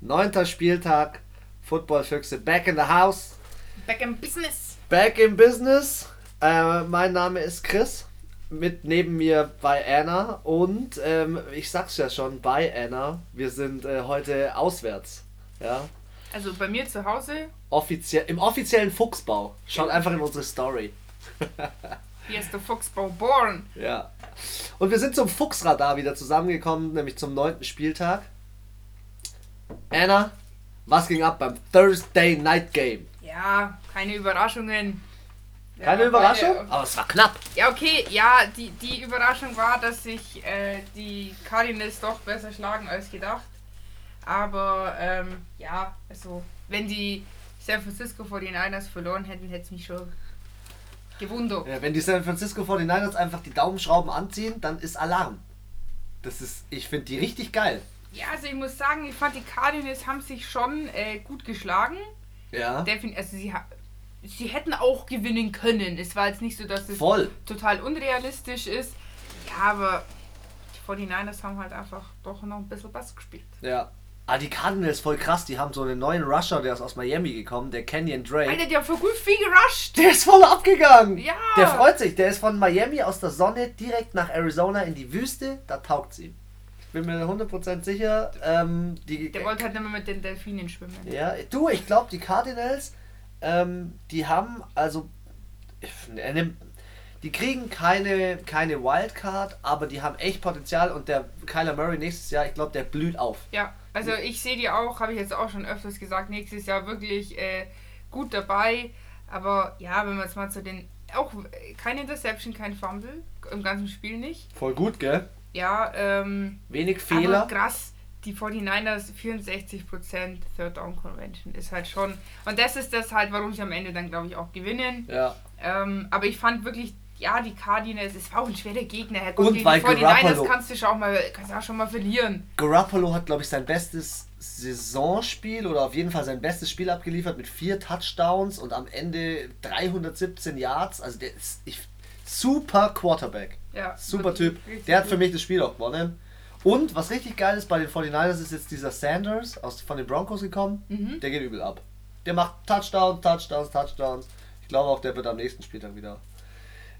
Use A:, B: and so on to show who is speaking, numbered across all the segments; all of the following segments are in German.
A: Neunter Spieltag. Footballfüchse back in the house.
B: Back in business.
A: Back in business. Äh, mein Name ist Chris. Mit neben mir bei Anna. Und ähm, ich sag's ja schon, bei Anna. Wir sind äh, heute auswärts. Ja.
B: Also bei mir zu Hause.
A: Offiziell, Im offiziellen Fuchsbau. Schaut einfach in unsere Story.
B: Hier ist der Fuchsbau born.
A: Ja. Und wir sind zum Fuchsradar wieder zusammengekommen, nämlich zum neunten Spieltag. Anna, was ging ab beim Thursday Night Game?
B: Ja, keine Überraschungen.
A: Keine
B: ja,
A: Überraschung?
B: Beide,
A: aber es war knapp.
B: Ja, okay, ja, die, die Überraschung war, dass sich äh, die Cardinals doch besser schlagen als gedacht. Aber ähm, ja, also wenn die San Francisco 49ers verloren hätten, hätte es mich schon gewundert.
A: Ja, wenn die San Francisco 49ers einfach die Daumenschrauben anziehen, dann ist Alarm. Das ist, ich finde die richtig geil.
B: Ja, also ich muss sagen, ich fand die Cardinals haben sich schon äh, gut geschlagen.
A: Ja.
B: Defin also sie, sie hätten auch gewinnen können. Es war jetzt nicht so, dass es
A: Voll.
B: total unrealistisch ist. Ja, aber die 49ers haben halt einfach doch noch ein bisschen Bass gespielt.
A: Ja. Ah, die Cardinals voll krass, die haben so einen neuen Rusher, der ist aus Miami gekommen, der Kenyon Drake.
B: Alter, die haben voll gut viel gerusht.
A: Der ist voll abgegangen.
B: Ja.
A: Der freut sich, der ist von Miami aus der Sonne direkt nach Arizona in die Wüste, da taugt's ihm. Bin mir 100% sicher, ähm, die...
B: Der wollte halt nicht mehr mit den Delfinen schwimmen.
A: Ja, du, ich glaube, die Cardinals, ähm, die haben, also, die kriegen keine, keine Wildcard, aber die haben echt Potenzial und der Kyler Murray nächstes Jahr, ich glaube, der blüht auf.
B: Ja, also ich sehe die auch, habe ich jetzt auch schon öfters gesagt, nächstes Jahr wirklich äh, gut dabei. Aber ja, wenn man jetzt mal zu den. Auch keine Interception, kein Fumble, im ganzen Spiel nicht.
A: Voll gut, gell?
B: Ja, ähm.
A: Wenig Fehler.
B: Aber krass, die 49ers 64% Third Down Convention ist halt schon. Und das ist das halt, warum sie am Ende dann, glaube ich, auch gewinnen.
A: Ja.
B: Ähm, aber ich fand wirklich ja, die Cardinals, es war auch ein schwerer Gegner. Herr Gott,
A: und weil
B: die 49ers kannst du schon auch mal, kannst auch schon mal verlieren.
A: Garoppolo hat, glaube ich, sein bestes Saisonspiel oder auf jeden Fall sein bestes Spiel abgeliefert mit vier Touchdowns und am Ende 317 Yards. Also der ist ich, super Quarterback.
B: Ja,
A: super Typ. Der hat für mich das Spiel auch gewonnen. Und was richtig geil ist bei den 49ers ist jetzt dieser Sanders aus, von den Broncos gekommen.
B: Mhm.
A: Der geht übel ab. Der macht Touchdowns, Touchdowns, Touchdowns. Ich glaube auch, der wird am nächsten Spieltag wieder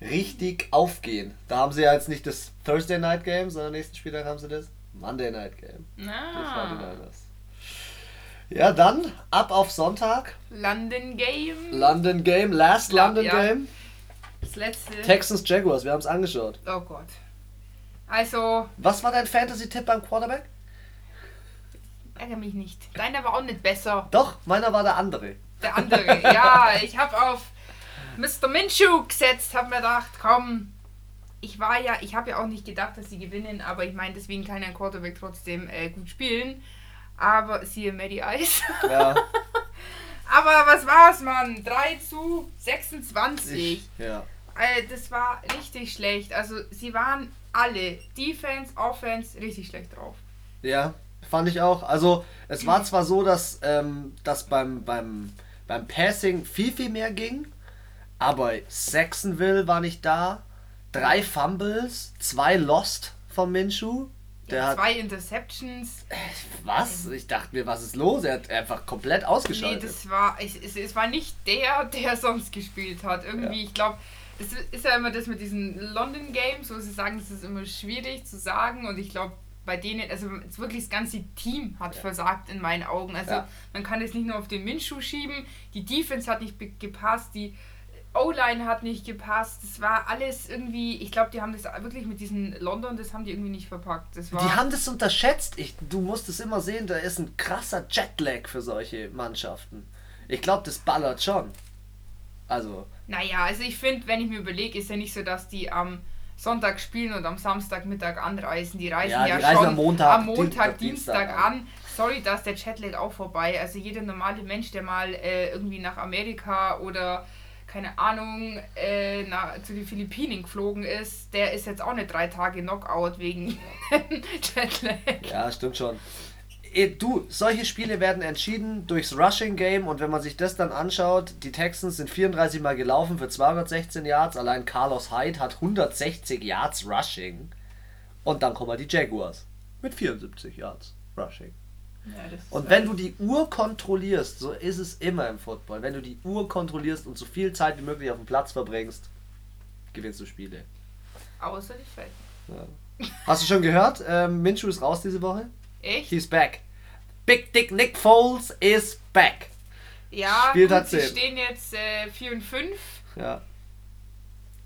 A: richtig aufgehen. Da haben sie ja jetzt nicht das Thursday Night Game, sondern nächsten Spieltag haben sie das Monday Night Game.
B: Ah.
A: Ja, dann ab auf Sonntag.
B: London Game.
A: London Game, Last
B: Ja,
A: London
B: ja.
A: Game.
B: Das letzte.
A: Texans Jaguars, wir haben es angeschaut.
B: oh Gott. Also,
A: Was war dein Fantasy-Tipp beim Quarterback?
B: ärgere mich nicht. Deiner war auch nicht besser.
A: Doch, meiner war der andere.
B: Der andere. ja, ich habe auf Mr. Minshew gesetzt, habe mir gedacht, komm. Ich war ja, ich habe ja auch nicht gedacht, dass sie gewinnen, aber ich meine, deswegen kann ein Quarterback trotzdem äh, gut spielen. Aber siehe Maddie Ice.
A: Ja,
B: aber was war's, Mann? 3 zu 26.
A: ich, ja.
B: Äh, das war richtig schlecht. Also sie waren alle, Defense, Offense, richtig schlecht drauf.
A: Ja, fand ich auch. Also, es war zwar so, dass, ähm, dass beim, beim, beim Passing viel, viel mehr ging, aber Saxonville war nicht da. Drei Fumbles, zwei Lost von Minshew. Der
B: Ja,
A: hat.
B: zwei Interceptions.
A: Was? Ich dachte mir, was ist los? Er hat einfach komplett
B: Nee,
A: ausgeschaltet.
B: das war, es, es, es war nicht der, der sonst gespielt hat. Irgendwie,
A: Ja.
B: ich glaube, es ist ja immer das mit diesen London Games, wo sie sagen, es ist immer schwierig zu sagen. Und ich glaube, bei denen, also wirklich das ganze Team hat versagt in meinen Augen. Also
A: Ja.
B: man kann es nicht nur auf den Minschuh schieben. Die Defense hat nicht gepasst, die O-Line hat nicht gepasst. Das war alles irgendwie, ich glaube, die haben das wirklich mit diesen London, das haben die irgendwie nicht verpackt. Das war,
A: Die haben das unterschätzt. Ich, du musst es immer sehen, da ist ein krasser Jetlag für solche Mannschaften. Ich glaube, das ballert schon. Also,
B: Naja, also ich finde, wenn ich mir überlege, ist ja nicht so, dass die am Sonntag spielen und am Samstagmittag anreisen. Die reisen
A: Ja,
B: ja,
A: die reisen
B: schon
A: am Montag,
B: am Montag,
A: Dienstag,
B: Dienstag, an. Sorry, da ist der Chatlag auch vorbei. Also jeder normale Mensch, der mal äh, irgendwie nach Amerika oder keine Ahnung, äh, nach, zu den Philippinen geflogen ist, der ist jetzt auch nicht drei Tage Knockout wegen Jetlag.
A: ja, stimmt schon. Eh, Du, solche Spiele werden entschieden durchs Rushing Game und wenn man sich das dann anschaut, die Texans sind 34 Mal gelaufen für 216 Yards, allein Carlos Hyde hat 160 Yards Rushing und dann kommen die Jaguars mit 74 Yards Rushing.
B: Ja,
A: Und wenn
B: halt-
A: du die Uhr kontrollierst, so ist es immer im Football, wenn du die Uhr kontrollierst und so viel Zeit wie möglich auf dem Platz verbringst, gewinnst du Spiele.
B: Außer die Feld.
A: Ja. Hast du schon gehört? Ähm, Minshew ist raus diese Woche.
B: Echt?
A: He's back. Big Dick Nick Foles is back.
B: Ja,
A: Spieltag
B: gut, sie
A: 10.
B: stehen jetzt äh, 4 und 5.
A: Ja.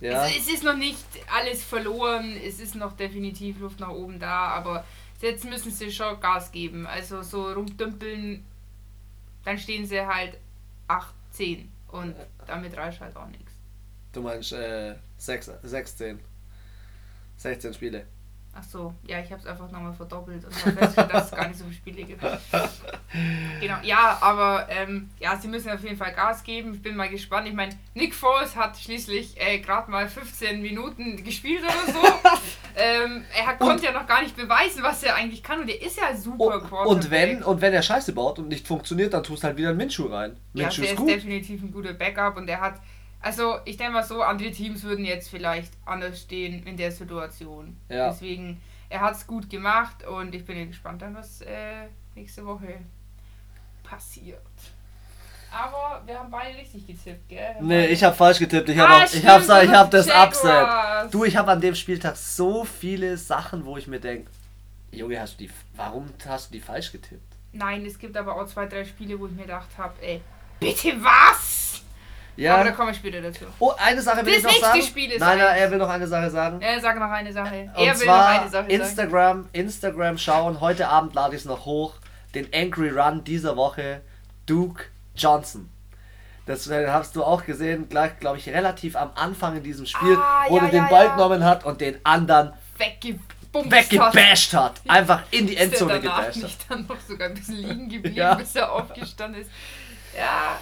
A: Ja.
B: Es, es ist noch nicht alles verloren, es ist noch definitiv Luft nach oben da, aber jetzt müssen sie schon Gas geben. Also so rumdümpeln, dann stehen sie halt 8, 10 und damit reicht halt auch nichts.
A: Du meinst äh, 6, 16. 16 Spiele.
B: Ach so, ja, ich habe es einfach nochmal verdoppelt und habe festgestellt, dass es gar nicht so viele Spiele gibt. Genau, ja, aber ähm, ja, sie müssen auf jeden Fall Gas geben. Ich bin mal gespannt. Ich meine, Nick Foles hat schließlich äh, gerade mal 15 Minuten gespielt oder so. ähm, er hat, konnte ja noch gar nicht beweisen, was er eigentlich kann und er ist ja super
A: Und,
B: Quarterback.
A: und, wenn, und wenn er Scheiße baut und nicht funktioniert, dann tust halt wieder einen Minshew rein.
B: ja,
A: Minshew
B: der
A: ist
B: ist
A: gut.
B: definitiv ein guter Backup und er hat, also ich denke mal so, andere Teams würden jetzt vielleicht anders stehen in der Situation.
A: Ja.
B: Deswegen, er hat es gut gemacht und ich bin gespannt dann, was äh, nächste Woche passiert. Aber wir haben beide richtig getippt, gell? Wir
A: Nee, ich habe falsch getippt. Ich
B: Ah,
A: habe ich hab,
B: du
A: ich hab das
B: hast
A: Upset.
B: Jaguars.
A: Du, ich habe an dem Spieltag so viele Sachen, wo ich mir denke, Junge, hast du die, warum hast du die falsch getippt?
B: Nein, es gibt aber auch zwei, drei Spiele, wo ich mir gedacht habe, ey, bitte was? Aber da
A: Ja.
B: kommen wir später dazu.
A: Oh, eine Sache will
B: Das
A: ich noch sagen.
B: Spiel ist
A: nein, nein, er will noch eine Sache sagen.
B: Er sagt noch eine Sache.
A: Und
B: er will noch eine Sache sagen.
A: Instagram, Instagram schauen. Heute Abend lade ich es noch hoch. Den Angry Run dieser Woche. Duke Johnson. Das hast du auch gesehen, gleich, glaube ich, relativ am Anfang in diesem Spiel,
B: Ah,
A: wo
B: ja,
A: er den
B: ja,
A: Ball
B: ja.
A: genommen hat und den anderen
B: Weggebumst
A: weggebasht hat. Einfach in die Endzone gebasht hat.
B: nicht dann noch sogar ein bisschen liegen geblieben,
A: Ja.
B: bis er aufgestanden ist. Ja,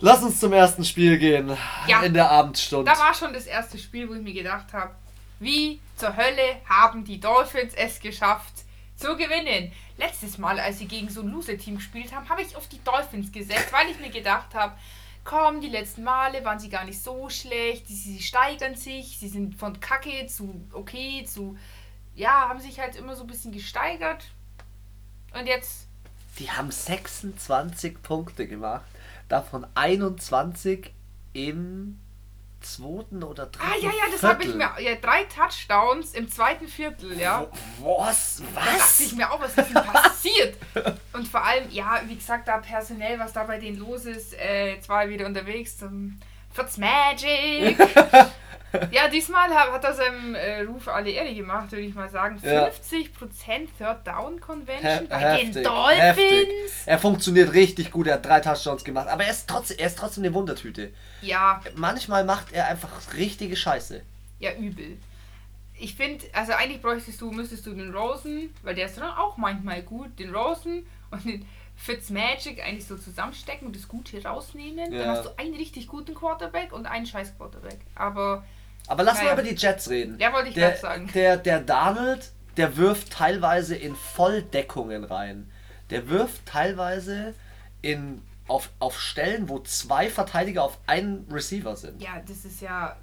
A: Lass uns zum ersten Spiel gehen.
B: Ja.
A: In der Abendstunde.
B: da war schon das erste Spiel, wo ich mir gedacht habe, wie zur Hölle haben die Dolphins es geschafft zu gewinnen. Letztes Mal, als sie gegen so ein Loser-Team gespielt haben, habe ich auf die Dolphins gesetzt, weil ich mir gedacht habe, komm, die letzten Male waren sie gar nicht so schlecht, sie, sie steigern sich, sie sind von Kacke zu okay zu, ja, haben sich halt immer so ein bisschen gesteigert. Und jetzt
A: Die haben 26 Punkte gemacht. Davon 21 im zweiten oder dritten
B: Ah ja, ja, das habe ich
A: Viertel.
B: mir. Ja, drei Touchdowns im zweiten Viertel, ja.
A: Was?
B: Da dachte ich
A: Was?
B: mir auch, was ist denn passiert? Und vor allem, ja, wie gesagt, da personell, was da bei denen los ist, äh, jetzt war er wieder unterwegs zum Fitzmagic. ja, diesmal hat, er seinem äh, Ruf alle Ehre gemacht, würde ich mal sagen.
A: Ja.
B: 50% Third Down
A: He
B: Convention bei
A: heftig,
B: den Dolphins.
A: heftig. Er funktioniert richtig gut, er hat drei Touchdowns gemacht, aber er ist trotzdem, er ist trotzdem eine Wundertüte.
B: Ja,
A: Manchmal macht er einfach richtige Scheiße.
B: ja, übel. Ich finde, also eigentlich bräuchtest du, müsstest du den Rosen, weil der ist dann auch manchmal gut, den Rosen und den Fitzmagic eigentlich so zusammenstecken und das Gute rausnehmen.
A: Ja.
B: Dann hast du einen richtig guten Quarterback und einen scheiß Quarterback. Aber
A: Aber lass
B: Naja.
A: mal über die Jets reden.
B: Ja, wollte ich
A: der,
B: grad sagen.
A: Der, der Donald, der wirft teilweise in Volldeckungen rein. Der wirft teilweise in, auf, auf Stellen, wo zwei Verteidiger auf einen Receiver sind.
B: ja, das ist ja.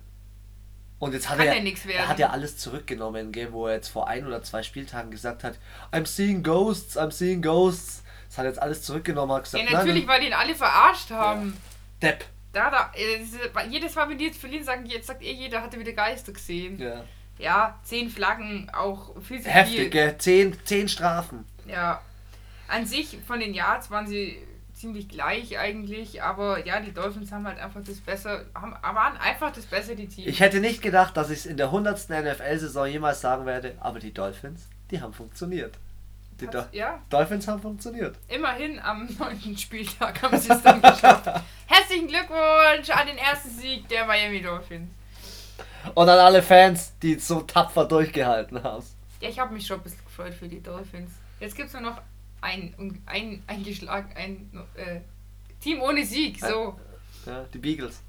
A: Und jetzt hat
B: Kann
A: er,
B: ja nix werden.
A: er hat ja alles zurückgenommen, wo er jetzt vor ein oder zwei Spieltagen gesagt hat, I'm seeing ghosts, I'm seeing ghosts. Das hat er jetzt alles zurückgenommen, hat
B: Ja,
A: gesagt,
B: natürlich,
A: nein,
B: weil die ihn alle verarscht haben.
A: Depp.
B: Da, da, äh, jedes Mal, wenn die jetzt verlieren, sagen die, jetzt sagt eh jeder, hatte wieder Geister gesehen. Ja,
A: Ja.
B: zehn Flaggen, auch viel zu
A: Heftig,
B: viel.
A: Zehn, zehn Strafen.
B: Ja. An sich, von den Yards waren sie ziemlich gleich eigentlich, aber ja, die Dolphins haben halt einfach das besser, haben, waren einfach das bessere Team.
A: Ich hätte nicht gedacht, dass ich es in der 100. NFL-Saison jemals sagen werde, aber die Dolphins, die haben funktioniert. Die Do
B: Hat's- ja,
A: Dolphins haben funktioniert.
B: immerhin am neunten Spieltag haben sie es dann geschafft. Herzlichen Glückwunsch an den ersten Sieg der Miami Dolphins.
A: Und an alle Fans, die so tapfer durchgehalten haben.
B: Ja, ich habe mich schon ein bisschen gefreut für die Dolphins. Jetzt gibt es nur noch ein, ein, ein Geschlag, ein äh, Team ohne Sieg. So,
A: Ja, die Beagles.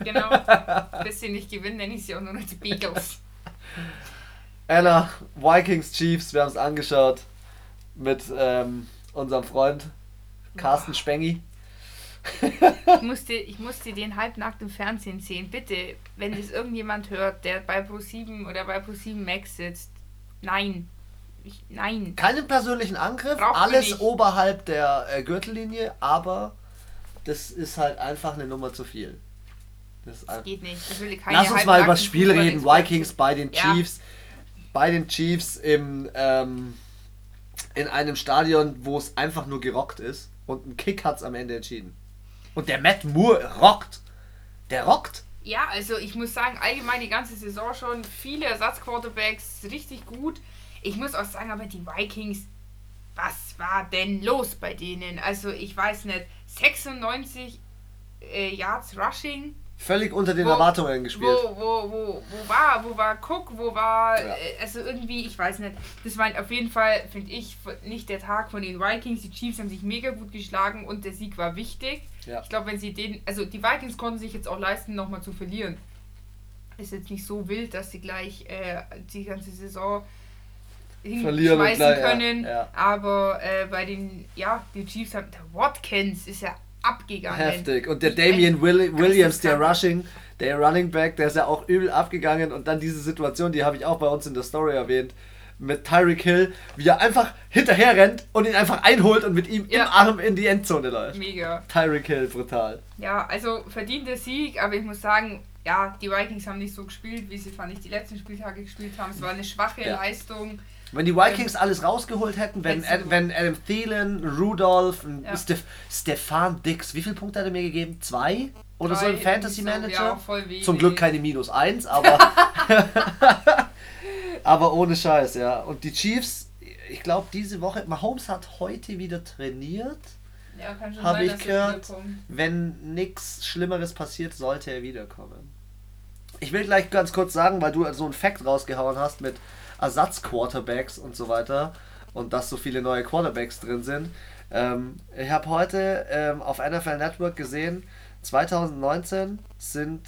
B: genau. Bis sie nicht gewinnen, nenne ich sie auch nur noch die Beagles.
A: Anna, Vikings Chiefs, wir haben es angeschaut. Mit ähm, unserem Freund Carsten Spengi.
B: Ich musste, ich musste den halbnackt im Fernsehen sehen. Bitte, wenn das irgendjemand hört, der bei Pro7 oder bei Pro7 Max sitzt, nein. ich, nein.
A: Keinen persönlichen Angriff,
B: Braucht
A: alles oberhalb der äh, Gürtellinie, aber das ist halt einfach eine Nummer zu viel. Das ein-
B: Geht nicht. Keine
A: Lass uns mal über das Spiel reden. Vikings bei den
B: Ja.
A: Chiefs. Bei den Chiefs im, ähm, in einem Stadion, wo es einfach nur gerockt ist. Und ein Kick hat es am Ende entschieden. Und der Matt Moore rockt. Der rockt.
B: Ja, also ich muss sagen, allgemein die ganze Saison schon viele Ersatzquarterbacks richtig gut. Ich muss auch sagen, aber die Vikings, was war denn los bei denen? Also ich weiß nicht, 96 äh, Yards Rushing.
A: Völlig unter den
B: Wo-
A: Erwartungen gespielt.
B: Wo, wo, wo, wo war, wo war Cook, wo war,
A: Ja.
B: äh, also irgendwie, ich weiß nicht. Das war auf jeden Fall, finde ich, nicht der Tag von den Vikings. Die Chiefs haben sich mega gut geschlagen und der Sieg war wichtig.
A: Ja.
B: Ich glaube, wenn sie den, also die Vikings konnten sich jetzt auch leisten, nochmal zu verlieren. Ist jetzt nicht so wild, dass sie gleich äh, die ganze Saison
A: Verlieren gleich, ja,
B: können.
A: ja.
B: Aber äh, bei den, ja, die Chiefs haben, der Watkins ist ja abgegangen.
A: Heftig. Und der Damian Will Williams, der. Rushing, der Running Back, der ist ja auch übel abgegangen. Und dann diese Situation, die habe ich auch bei uns in der Story erwähnt, mit Tyreek Hill, wie er einfach hinterher rennt und ihn einfach einholt und mit ihm
B: Ja.
A: im Arm in die Endzone läuft.
B: Mega.
A: Tyreek Hill, brutal.
B: Ja, also verdienter Sieg, aber ich muss sagen, ja, die Vikings haben nicht so gespielt, wie sie, fand ich, die letzten Spieltage gespielt haben. Es war eine schwache
A: Ja.
B: Leistung.
A: Wenn die Vikings alles rausgeholt hätten, wenn, Ad, wenn Adam Thielen, Rudolph, ein
B: Ja.
A: Stef, Stefan Dix, wie viele Punkte hat er mir gegeben? Zwei? Oder so
B: Drei,
A: im Fantasy
B: irgendwie so,
A: Manager?
B: ja.
A: Zum Glück keine minus eins, aber. aber ohne Scheiß, ja. Und die Chiefs, ich glaube, diese Woche, Mahomes hat heute wieder trainiert.
B: Ja, kann schon
A: Habe ich gehört. Wenn nichts Schlimmeres passiert, sollte er wiederkommen. Ich will gleich ganz kurz sagen, weil du so einen Fact rausgehauen hast mit Ersatz-Quarterbacks und so weiter und dass so viele neue Quarterbacks drin sind. Ähm, ich habe heute ähm, auf NFL Network gesehen, 2019 sind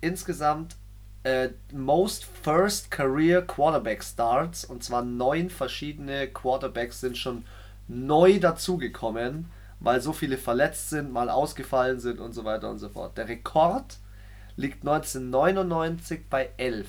A: insgesamt äh, Most First Career Quarterback Starts und zwar neun verschiedene Quarterbacks sind schon neu dazugekommen, weil so viele verletzt sind, mal ausgefallen sind und so weiter und so fort. Der Rekord liegt 1999 bei 11.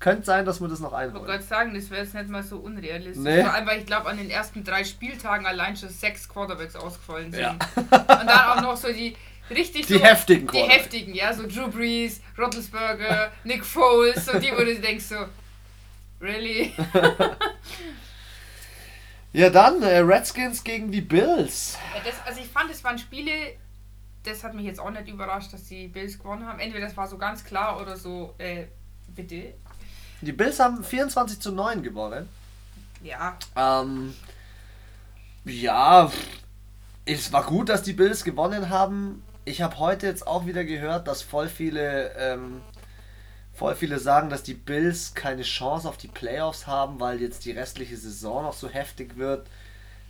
A: Könnte sein, dass wir das noch
B: Ich wollte
A: einholen.
B: gerade sagen, das wäre jetzt nicht mal so unrealistisch.
A: Nee.
B: Vor allem, weil ich glaube, an den ersten drei Spieltagen allein schon sechs Quarterbacks ausgefallen sind.
A: Ja.
B: Und dann auch noch so die richtig
A: Die
B: so,
A: heftigen
B: Die heftigen, ja, so Drew Brees, Roethlisberger, Nick Foles, so die, wo du denkst so, really?
A: Ja, dann äh, Redskins gegen die Bills.
B: Ja, das, also ich fand, es waren Spiele, das hat mich jetzt auch nicht überrascht, dass die Bills gewonnen haben. Entweder das war so ganz klar oder so, äh, bitte.
A: Die Bills haben 24 zu 9 gewonnen.
B: Ja,
A: Ähm, ja, es war gut, dass die Bills gewonnen haben. Ich habe heute jetzt auch wieder gehört, dass voll viele, ähm, voll viele sagen, dass die Bills keine Chance auf die Playoffs haben, weil jetzt die restliche Saison noch so heftig wird.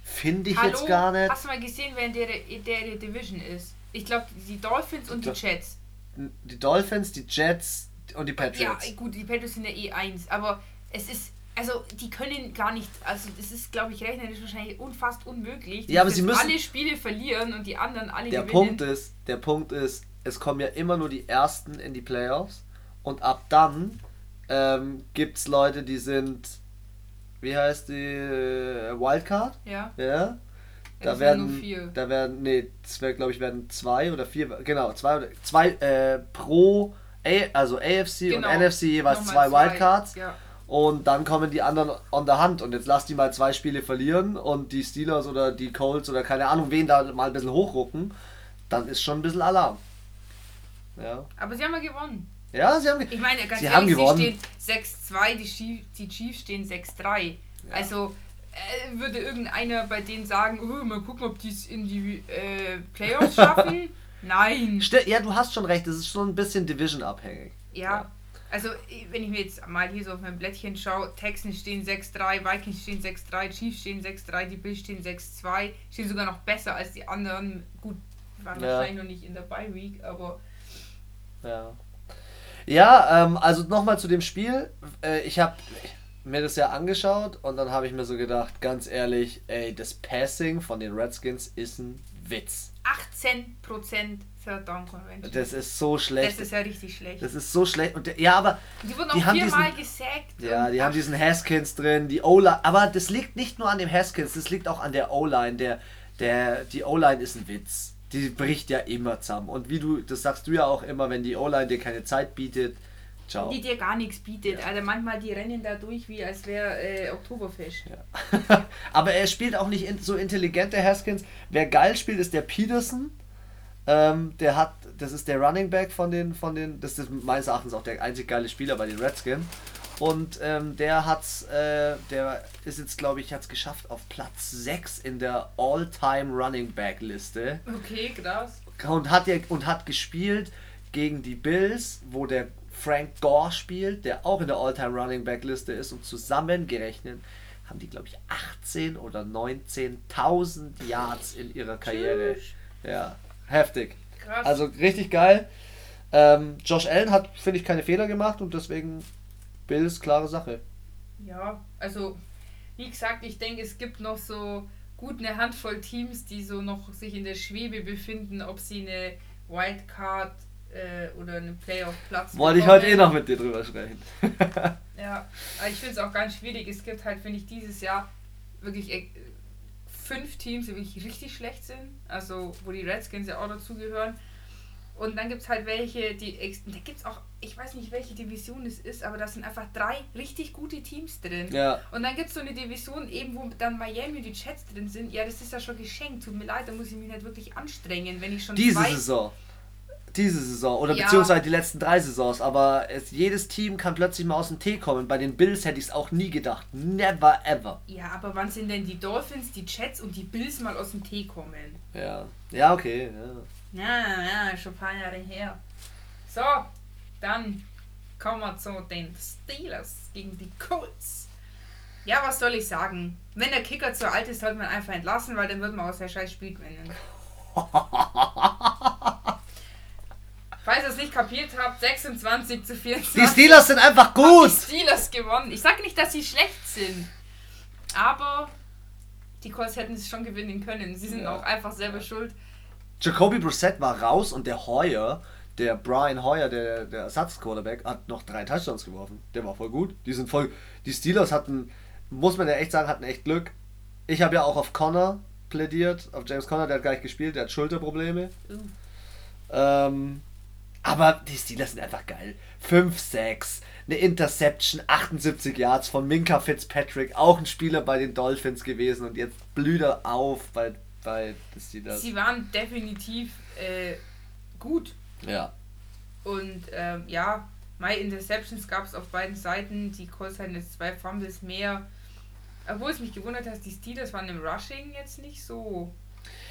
A: Finde ich
B: hallo,
A: jetzt gar nicht.
B: hast du mal gesehen, wer in der, in der, Division ist? Ich glaube, die Dolphins und die Jets.
A: Die Dolphins, die Jets und die
B: Ja,
A: Patriots.
B: gut, die Patriots sind ja eh eins, aber es ist, also die können gar nicht, also es ist, glaube ich, rechnerisch wahrscheinlich unfast unmöglich,
A: Ja, aber
B: dass
A: sie müssen-
B: alle Spiele verlieren und die anderen alle
A: Der
B: gewinnen.
A: Punkt ist, der Punkt ist, es kommen ja immer nur die ersten in die Playoffs und ab dann ähm, gibt es Leute, die sind, wie heißt die, äh, Wildcard?
B: Ja,
A: Ja. Da
B: das
A: werden,
B: vier.
A: da werden, nee, das wär, glaube ich, werden zwei oder vier, genau, zwei oder zwei äh, pro, A, also AFC
B: Genau.
A: und NFC jeweils
B: Nochmal
A: zwei Wildcards.
B: Ja.
A: Und dann kommen die anderen on der Hand. Und jetzt lass die mal zwei Spiele verlieren und die Steelers oder die Colts oder keine Ahnung, wen da mal ein bisschen hochrucken. Dann ist schon ein bisschen Alarm. Ja,
B: Aber sie haben ja gewonnen.
A: ja sie haben. ge-
B: Ich meine, ganz
A: Sie
B: ehrlich,
A: haben gewonnen.
B: sie stehen 6-2, die, Chief- die Chiefs stehen 6-3. Also äh, würde irgendeiner bei denen sagen, oh, mal gucken, ob die es in die äh, Playoffs schaffen? Nein.
A: Ja, du hast schon recht, es ist schon ein bisschen Division-abhängig.
B: Ja. Also, wenn ich mir jetzt mal hier so auf mein Blättchen schaue, Texans stehen 6-3, Vikings stehen 6-3, Chiefs stehen 6-3, die Bills stehen 6-2, stehen sogar noch besser als die anderen. Gut, waren
A: Ja.
B: wahrscheinlich noch nicht in der Bye Week, aber
A: Ja. Ja, ähm, also nochmal zu dem Spiel. Äh, ich habe mir das ja angeschaut und dann habe ich mir so gedacht, ganz ehrlich, ey, das Passing von den Redskins ist ein Witz.
B: 18% Third Down Convention.
A: Das ist so schlecht.
B: Das ist ja richtig schlecht.
A: Das ist so schlecht. Und der, ja, aber
B: die wurden
A: die
B: auch
A: haben
B: viermal gesackt.
A: ja, die haben diesen Haskins drin, die O-Line. Aber das liegt nicht nur an dem Haskins, das liegt auch an der O-Line. Der, der, die O-Line ist ein Witz. Die bricht ja immer zusammen. Und wie du, das sagst du ja auch immer, wenn die O-Line dir keine Zeit bietet, ciao.
B: Die dir gar nichts bietet. Also manchmal die rennen da durch, wie als wäre äh, Oktoberfest.
A: Aber er spielt auch nicht in, so intelligent, der Haskins. Wer geil spielt, ist der Peterson. Ähm, der hat, das ist der Running Back von den, von den, das ist meines Erachtens auch der einzig geile Spieler bei den Redskins. Und ähm, der hat's, äh, der ist jetzt, glaube ich, hat's geschafft auf Platz 6 in der All-Time Running Back Liste.
B: Okay, krass.
A: Und hat, ja, und hat gespielt gegen die Bills, wo der Frank Gore spielt, der auch in der All-Time Running Back Liste ist. Und zusammengerechnet haben die, glaube ich, 18 oder 19.000 Yards in ihrer Karriere. Ja, heftig.
B: Krass.
A: Also richtig geil. Ähm, Josh Allen hat, finde ich, keine Fehler gemacht und deswegen Bills, klare Sache.
B: Ja, also wie gesagt, ich denke, es gibt noch so gut eine Handvoll Teams, die so noch sich in der Schwebe befinden, ob sie eine Wildcard äh, oder einen Playoff-Platz
A: Wollte ich heute eh noch mit dir drüber sprechen.
B: Ja, aber ich finde es auch ganz schwierig. Es gibt halt, finde ich, dieses Jahr wirklich äh, fünf Teams, die wirklich richtig schlecht sind. Also, wo die Redskins ja auch dazugehören. Und dann gibt es halt welche, die. Da gibt es auch, ich weiß nicht, welche Division es ist, aber da sind einfach drei richtig gute Teams drin.
A: ja,
B: Und dann gibt es so eine Division, eben wo dann Miami und die Jets drin sind. Ja, das ist ja schon geschenkt. Tut mir leid, da muss ich mich nicht wirklich anstrengen, wenn ich schon
A: diese. Saison. Diese Saison oder
B: Ja.
A: beziehungsweise die letzten drei Saisons, aber es, jedes Team kann plötzlich mal aus dem Tee kommen. Bei den Bills hätte ich es auch nie gedacht. Never ever.
B: Ja, aber wann sind denn die Dolphins, die Jets und die Bills mal aus dem Tee kommen?
A: Ja. Ja, okay. Ja.
B: Ja, ja, schon ein paar Jahre her. So, dann kommen wir zu den Steelers gegen die Colts. Ja, was soll ich sagen? Wenn der Kicker zu alt ist, sollte man einfach entlassen, weil dann wird man aus der scheiß Spiel gewinnen. Falls ihr es nicht kapiert habt, 26 zu 24.
A: Die Steelers sind einfach gut.
B: Die Steelers gewonnen. Ich sage nicht, dass sie schlecht sind, aber die Colts hätten es schon gewinnen können. Sie sind
A: Ja.
B: auch einfach selber schuld.
A: Jacoby Brissett war raus und der Hoyer, der Brian Hoyer, der, der Ersatz-Quarterback, hat noch drei Touchdowns geworfen. Der war voll gut. Die sind voll. Die Steelers hatten, muss man ja echt sagen, hatten echt Glück. Ich habe ja auch auf Connor plädiert, auf James Connor, der hat gar nicht gespielt, der hat Schulterprobleme.
B: Uh.
A: Ähm, aber die Steelers sind einfach geil. 5, 6, eine Interception, 78 Yards von Minka Fitzpatrick, auch ein Spieler bei den Dolphins gewesen und jetzt blüht er auf bei, bei den Steelers.
B: Sie waren definitiv äh, gut.
A: Ja.
B: Und ähm, ja, My Interceptions gab es auf beiden Seiten. Die Colts hatten jetzt zwei Fumbles mehr. Obwohl es mich gewundert hat, die Steelers waren im Rushing jetzt nicht so.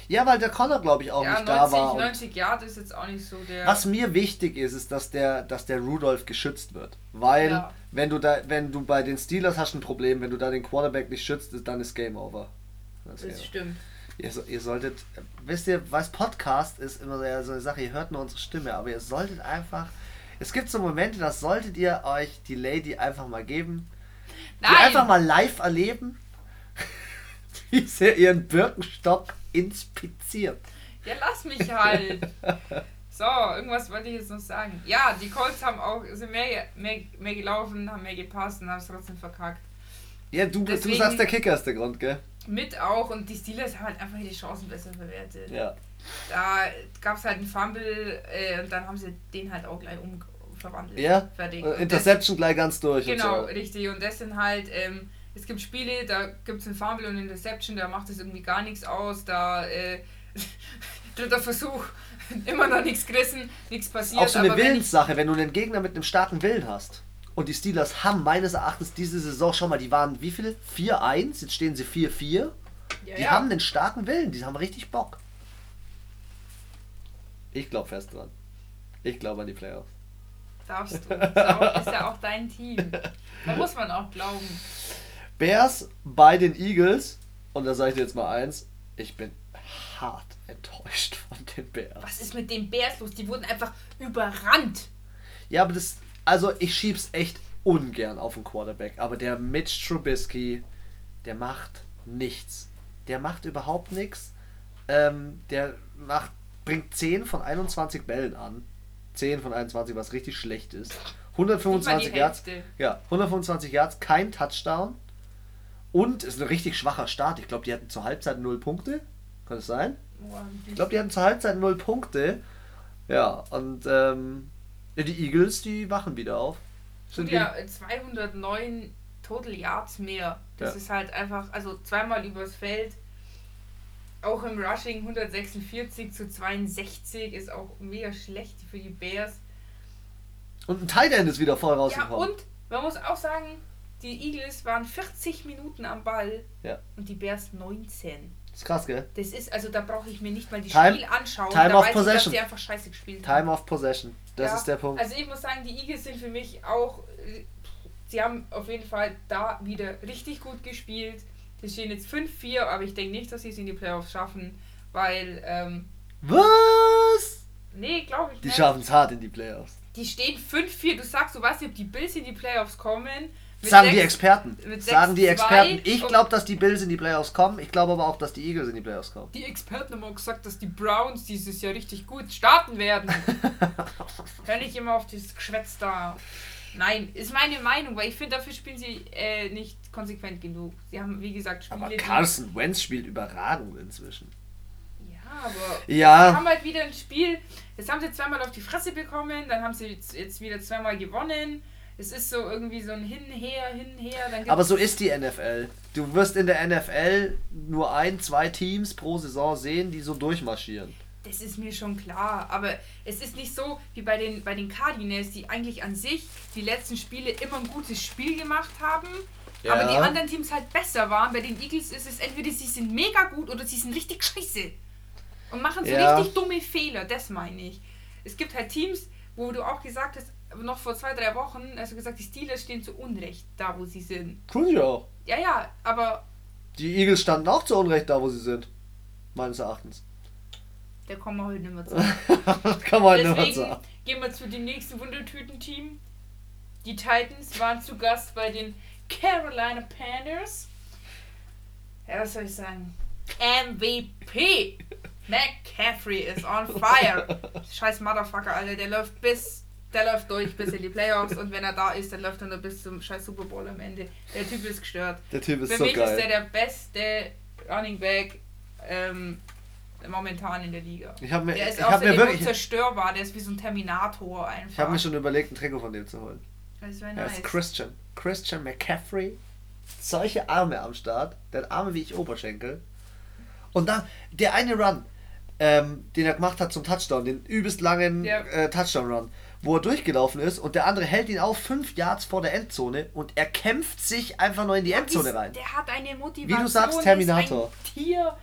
A: Ja, weil der Connor, glaube ich, auch
B: ja,
A: nicht
B: 90,
A: da war. Und
B: 90 Yard ist jetzt auch nicht so der.
A: was mir wichtig ist, ist, dass der, dass der Rudolph geschützt wird. Weil,
B: Ja.
A: wenn du da, wenn du bei den Steelers hast ein Problem, wenn du da den Quarterback nicht schützt, dann ist Game Over. Das
B: Das stimmt.
A: Ihr, ihr solltet, wisst ihr, was Podcast ist immer so eine Sache, ihr hört nur unsere Stimme, aber ihr solltet einfach, es gibt so Momente, da solltet ihr euch die Lady einfach mal geben, die
B: Nein!
A: einfach mal live erleben, wie sie ihren Birkenstock inspiziert.
B: Ja, lass mich halt. So, irgendwas wollte ich jetzt noch sagen. Ja, die Colts haben auch, sind mehr, mehr, mehr gelaufen, haben mehr gepasst und haben es trotzdem verkackt.
A: Ja, du, du
B: Deswegen-
A: sagst, der Kicker ist der Grund, gell?
B: Mit auch und die Steelers haben halt einfach die Chancen besser verwertet.
A: Ja.
B: Da gab es halt einen Fumble äh, und dann haben sie den halt auch gleich umverwandelt.
A: Ja,
B: Fertig.
A: Äh, Interception gleich ganz durch.
B: Das, genau,
A: so.
B: richtig. Und das sind halt, ähm, es gibt Spiele, da gibt es einen Fumble und Interception, da macht es irgendwie gar nichts aus. Da, äh, dritter Versuch, immer noch nichts gerissen, nichts passiert.
A: Auch so eine
B: aber wenn
A: Willenssache, wenn du einen Gegner mit einem starken Willen hast. Und die Steelers haben meines Erachtens diese Saison schon mal, die waren wie viel? 4-1, jetzt stehen sie 4-4.
B: ja,
A: Die
B: ja,
A: haben einen starken Willen, die haben richtig Bock. Ich glaube fest dran. Ich glaube an die Playoffs.
B: darfst du. Ist, auch, ist ja auch dein Team. Da muss man auch glauben.
A: Bears bei den Eagles. Und da sage ich dir jetzt mal eins. Ich bin hart enttäuscht von den Bears.
B: Was ist mit den Bears los? Die wurden einfach überrannt.
A: Ja, aber das. Also ich schieb's echt ungern auf den Quarterback. Aber der Mitch Trubisky, der macht nichts. Der macht überhaupt nichts. Ähm, der macht bringt 10 von 21 Bällen an. 10 von 21, was richtig schlecht ist. 125 Yards. Ja, 125 Yards, kein Touchdown. Und ist ein richtig schwacher Start. Ich glaube, die hatten zur Halbzeit 0 Punkte. Kann es sein? Ich glaube, die hatten zur Halbzeit 0 Punkte. Ja, und ähm, die Eagles, die wachen wieder auf.
B: Sind ja 209 Total Yards mehr. Das ja. ist halt einfach, also zweimal übers Feld. Auch im Rushing 146 zu 62 ist auch mega schlecht für die Bears.
A: Und ein Tight End ist wieder voll rausgekommen.
B: Ja, und man muss auch sagen, die Eagles waren 40 Minuten am Ball
A: ja.
B: und die Bears 19.
A: Das ist krass, gell?
B: Das ist, also da brauche ich mir nicht mal die
A: Time,
B: Spiel anschauen.
A: Time
B: da
A: of
B: weiß
A: Possession.
B: Ich, dass sie einfach scheiße gespielt
A: Time haben. of Possession. Das
B: ja,
A: ist der Punkt.
B: Also ich muss sagen, die Eagles sind für mich auch, sie haben auf jeden Fall da wieder richtig gut gespielt. Sie stehen jetzt 5-4, aber ich denke nicht, dass sie es in die Playoffs schaffen, weil, ähm,
A: Was?
B: Nee, glaube ich
A: nicht. Die schaffen es hart in die Playoffs.
B: Die stehen 5-4. Du sagst, du weißt nicht, ob die Bills in die Playoffs kommen.
A: Sagen sechs, die Experten. Sagen die Experten. Ich glaube, dass die Bills in die Playoffs kommen. Ich glaube aber auch, dass die Eagles in die Playoffs kommen.
B: Die Experten haben auch gesagt, dass die Browns dieses Jahr richtig gut starten werden. Hör nicht immer auf das Geschwätz da. Nein, ist meine Meinung, weil ich finde, dafür spielen sie äh, nicht konsequent genug. Sie haben, wie gesagt,
A: Spiele. Aber Carson Wentz spielt überragend inzwischen.
B: Ja, aber
A: ja.
B: sie haben halt wieder ein Spiel. Jetzt haben sie zweimal auf die Fresse bekommen, dann haben sie jetzt wieder zweimal gewonnen es ist so irgendwie so ein Hinher, Hinher.
A: Aber so ist die NFL. Du wirst in der NFL nur ein, zwei Teams pro Saison sehen, die so durchmarschieren.
B: Das ist mir schon klar, aber es ist nicht so wie bei den, bei den Cardinals, die eigentlich an sich die letzten Spiele immer ein gutes Spiel gemacht haben, ja. aber die anderen Teams halt besser waren. Bei den Eagles ist es entweder sie sind mega gut oder sie sind richtig scheiße und machen so ja. richtig dumme Fehler, das meine ich. Es gibt halt Teams, wo du auch gesagt hast, noch vor zwei, drei Wochen du gesagt, die Steelers stehen zu Unrecht da, wo sie sind.
A: Tun sie auch.
B: Ja, ja, aber.
A: Die Eagles standen auch zu Unrecht da, wo sie sind. Meines Erachtens.
B: Da kommen wir heute nicht mehr zu.
A: kann man Deswegen nicht mehr
B: zu. gehen wir zu dem nächsten Wundertüten-Team. Die Titans waren zu Gast bei den Carolina Panthers. Ja, was soll ich sagen? MVP! McCaffrey is on fire! Scheiß Motherfucker, Alter, der läuft bis der läuft durch bis in die Playoffs und wenn er da ist, dann läuft er nur bis zum scheiß Super Bowl am Ende. Der Typ ist gestört.
A: Der Typ ist
B: Für
A: so
B: mich
A: geil.
B: ist der der beste Running Back ähm, momentan in der Liga.
A: Ich mir,
B: der ist
A: ich mir wirklich
B: zerstörbar, der ist wie so ein Terminator einfach.
A: Ich habe mir schon überlegt, ein Trikot von dem zu holen.
B: Das wäre
A: nice. Er ist Christian. Christian McCaffrey. Solche Arme am Start. Der hat Arme wie ich Oberschenkel. Und dann der eine Run, ähm, den er gemacht hat zum Touchdown, den übelst langen ja. äh, Touchdown-Run wo er durchgelaufen ist und der andere hält ihn auf fünf Yards vor der Endzone und er kämpft sich einfach nur in die Endzone rein.
B: Der hat eine Motivation.
A: Wie du sagst, Terminator.
B: Tier.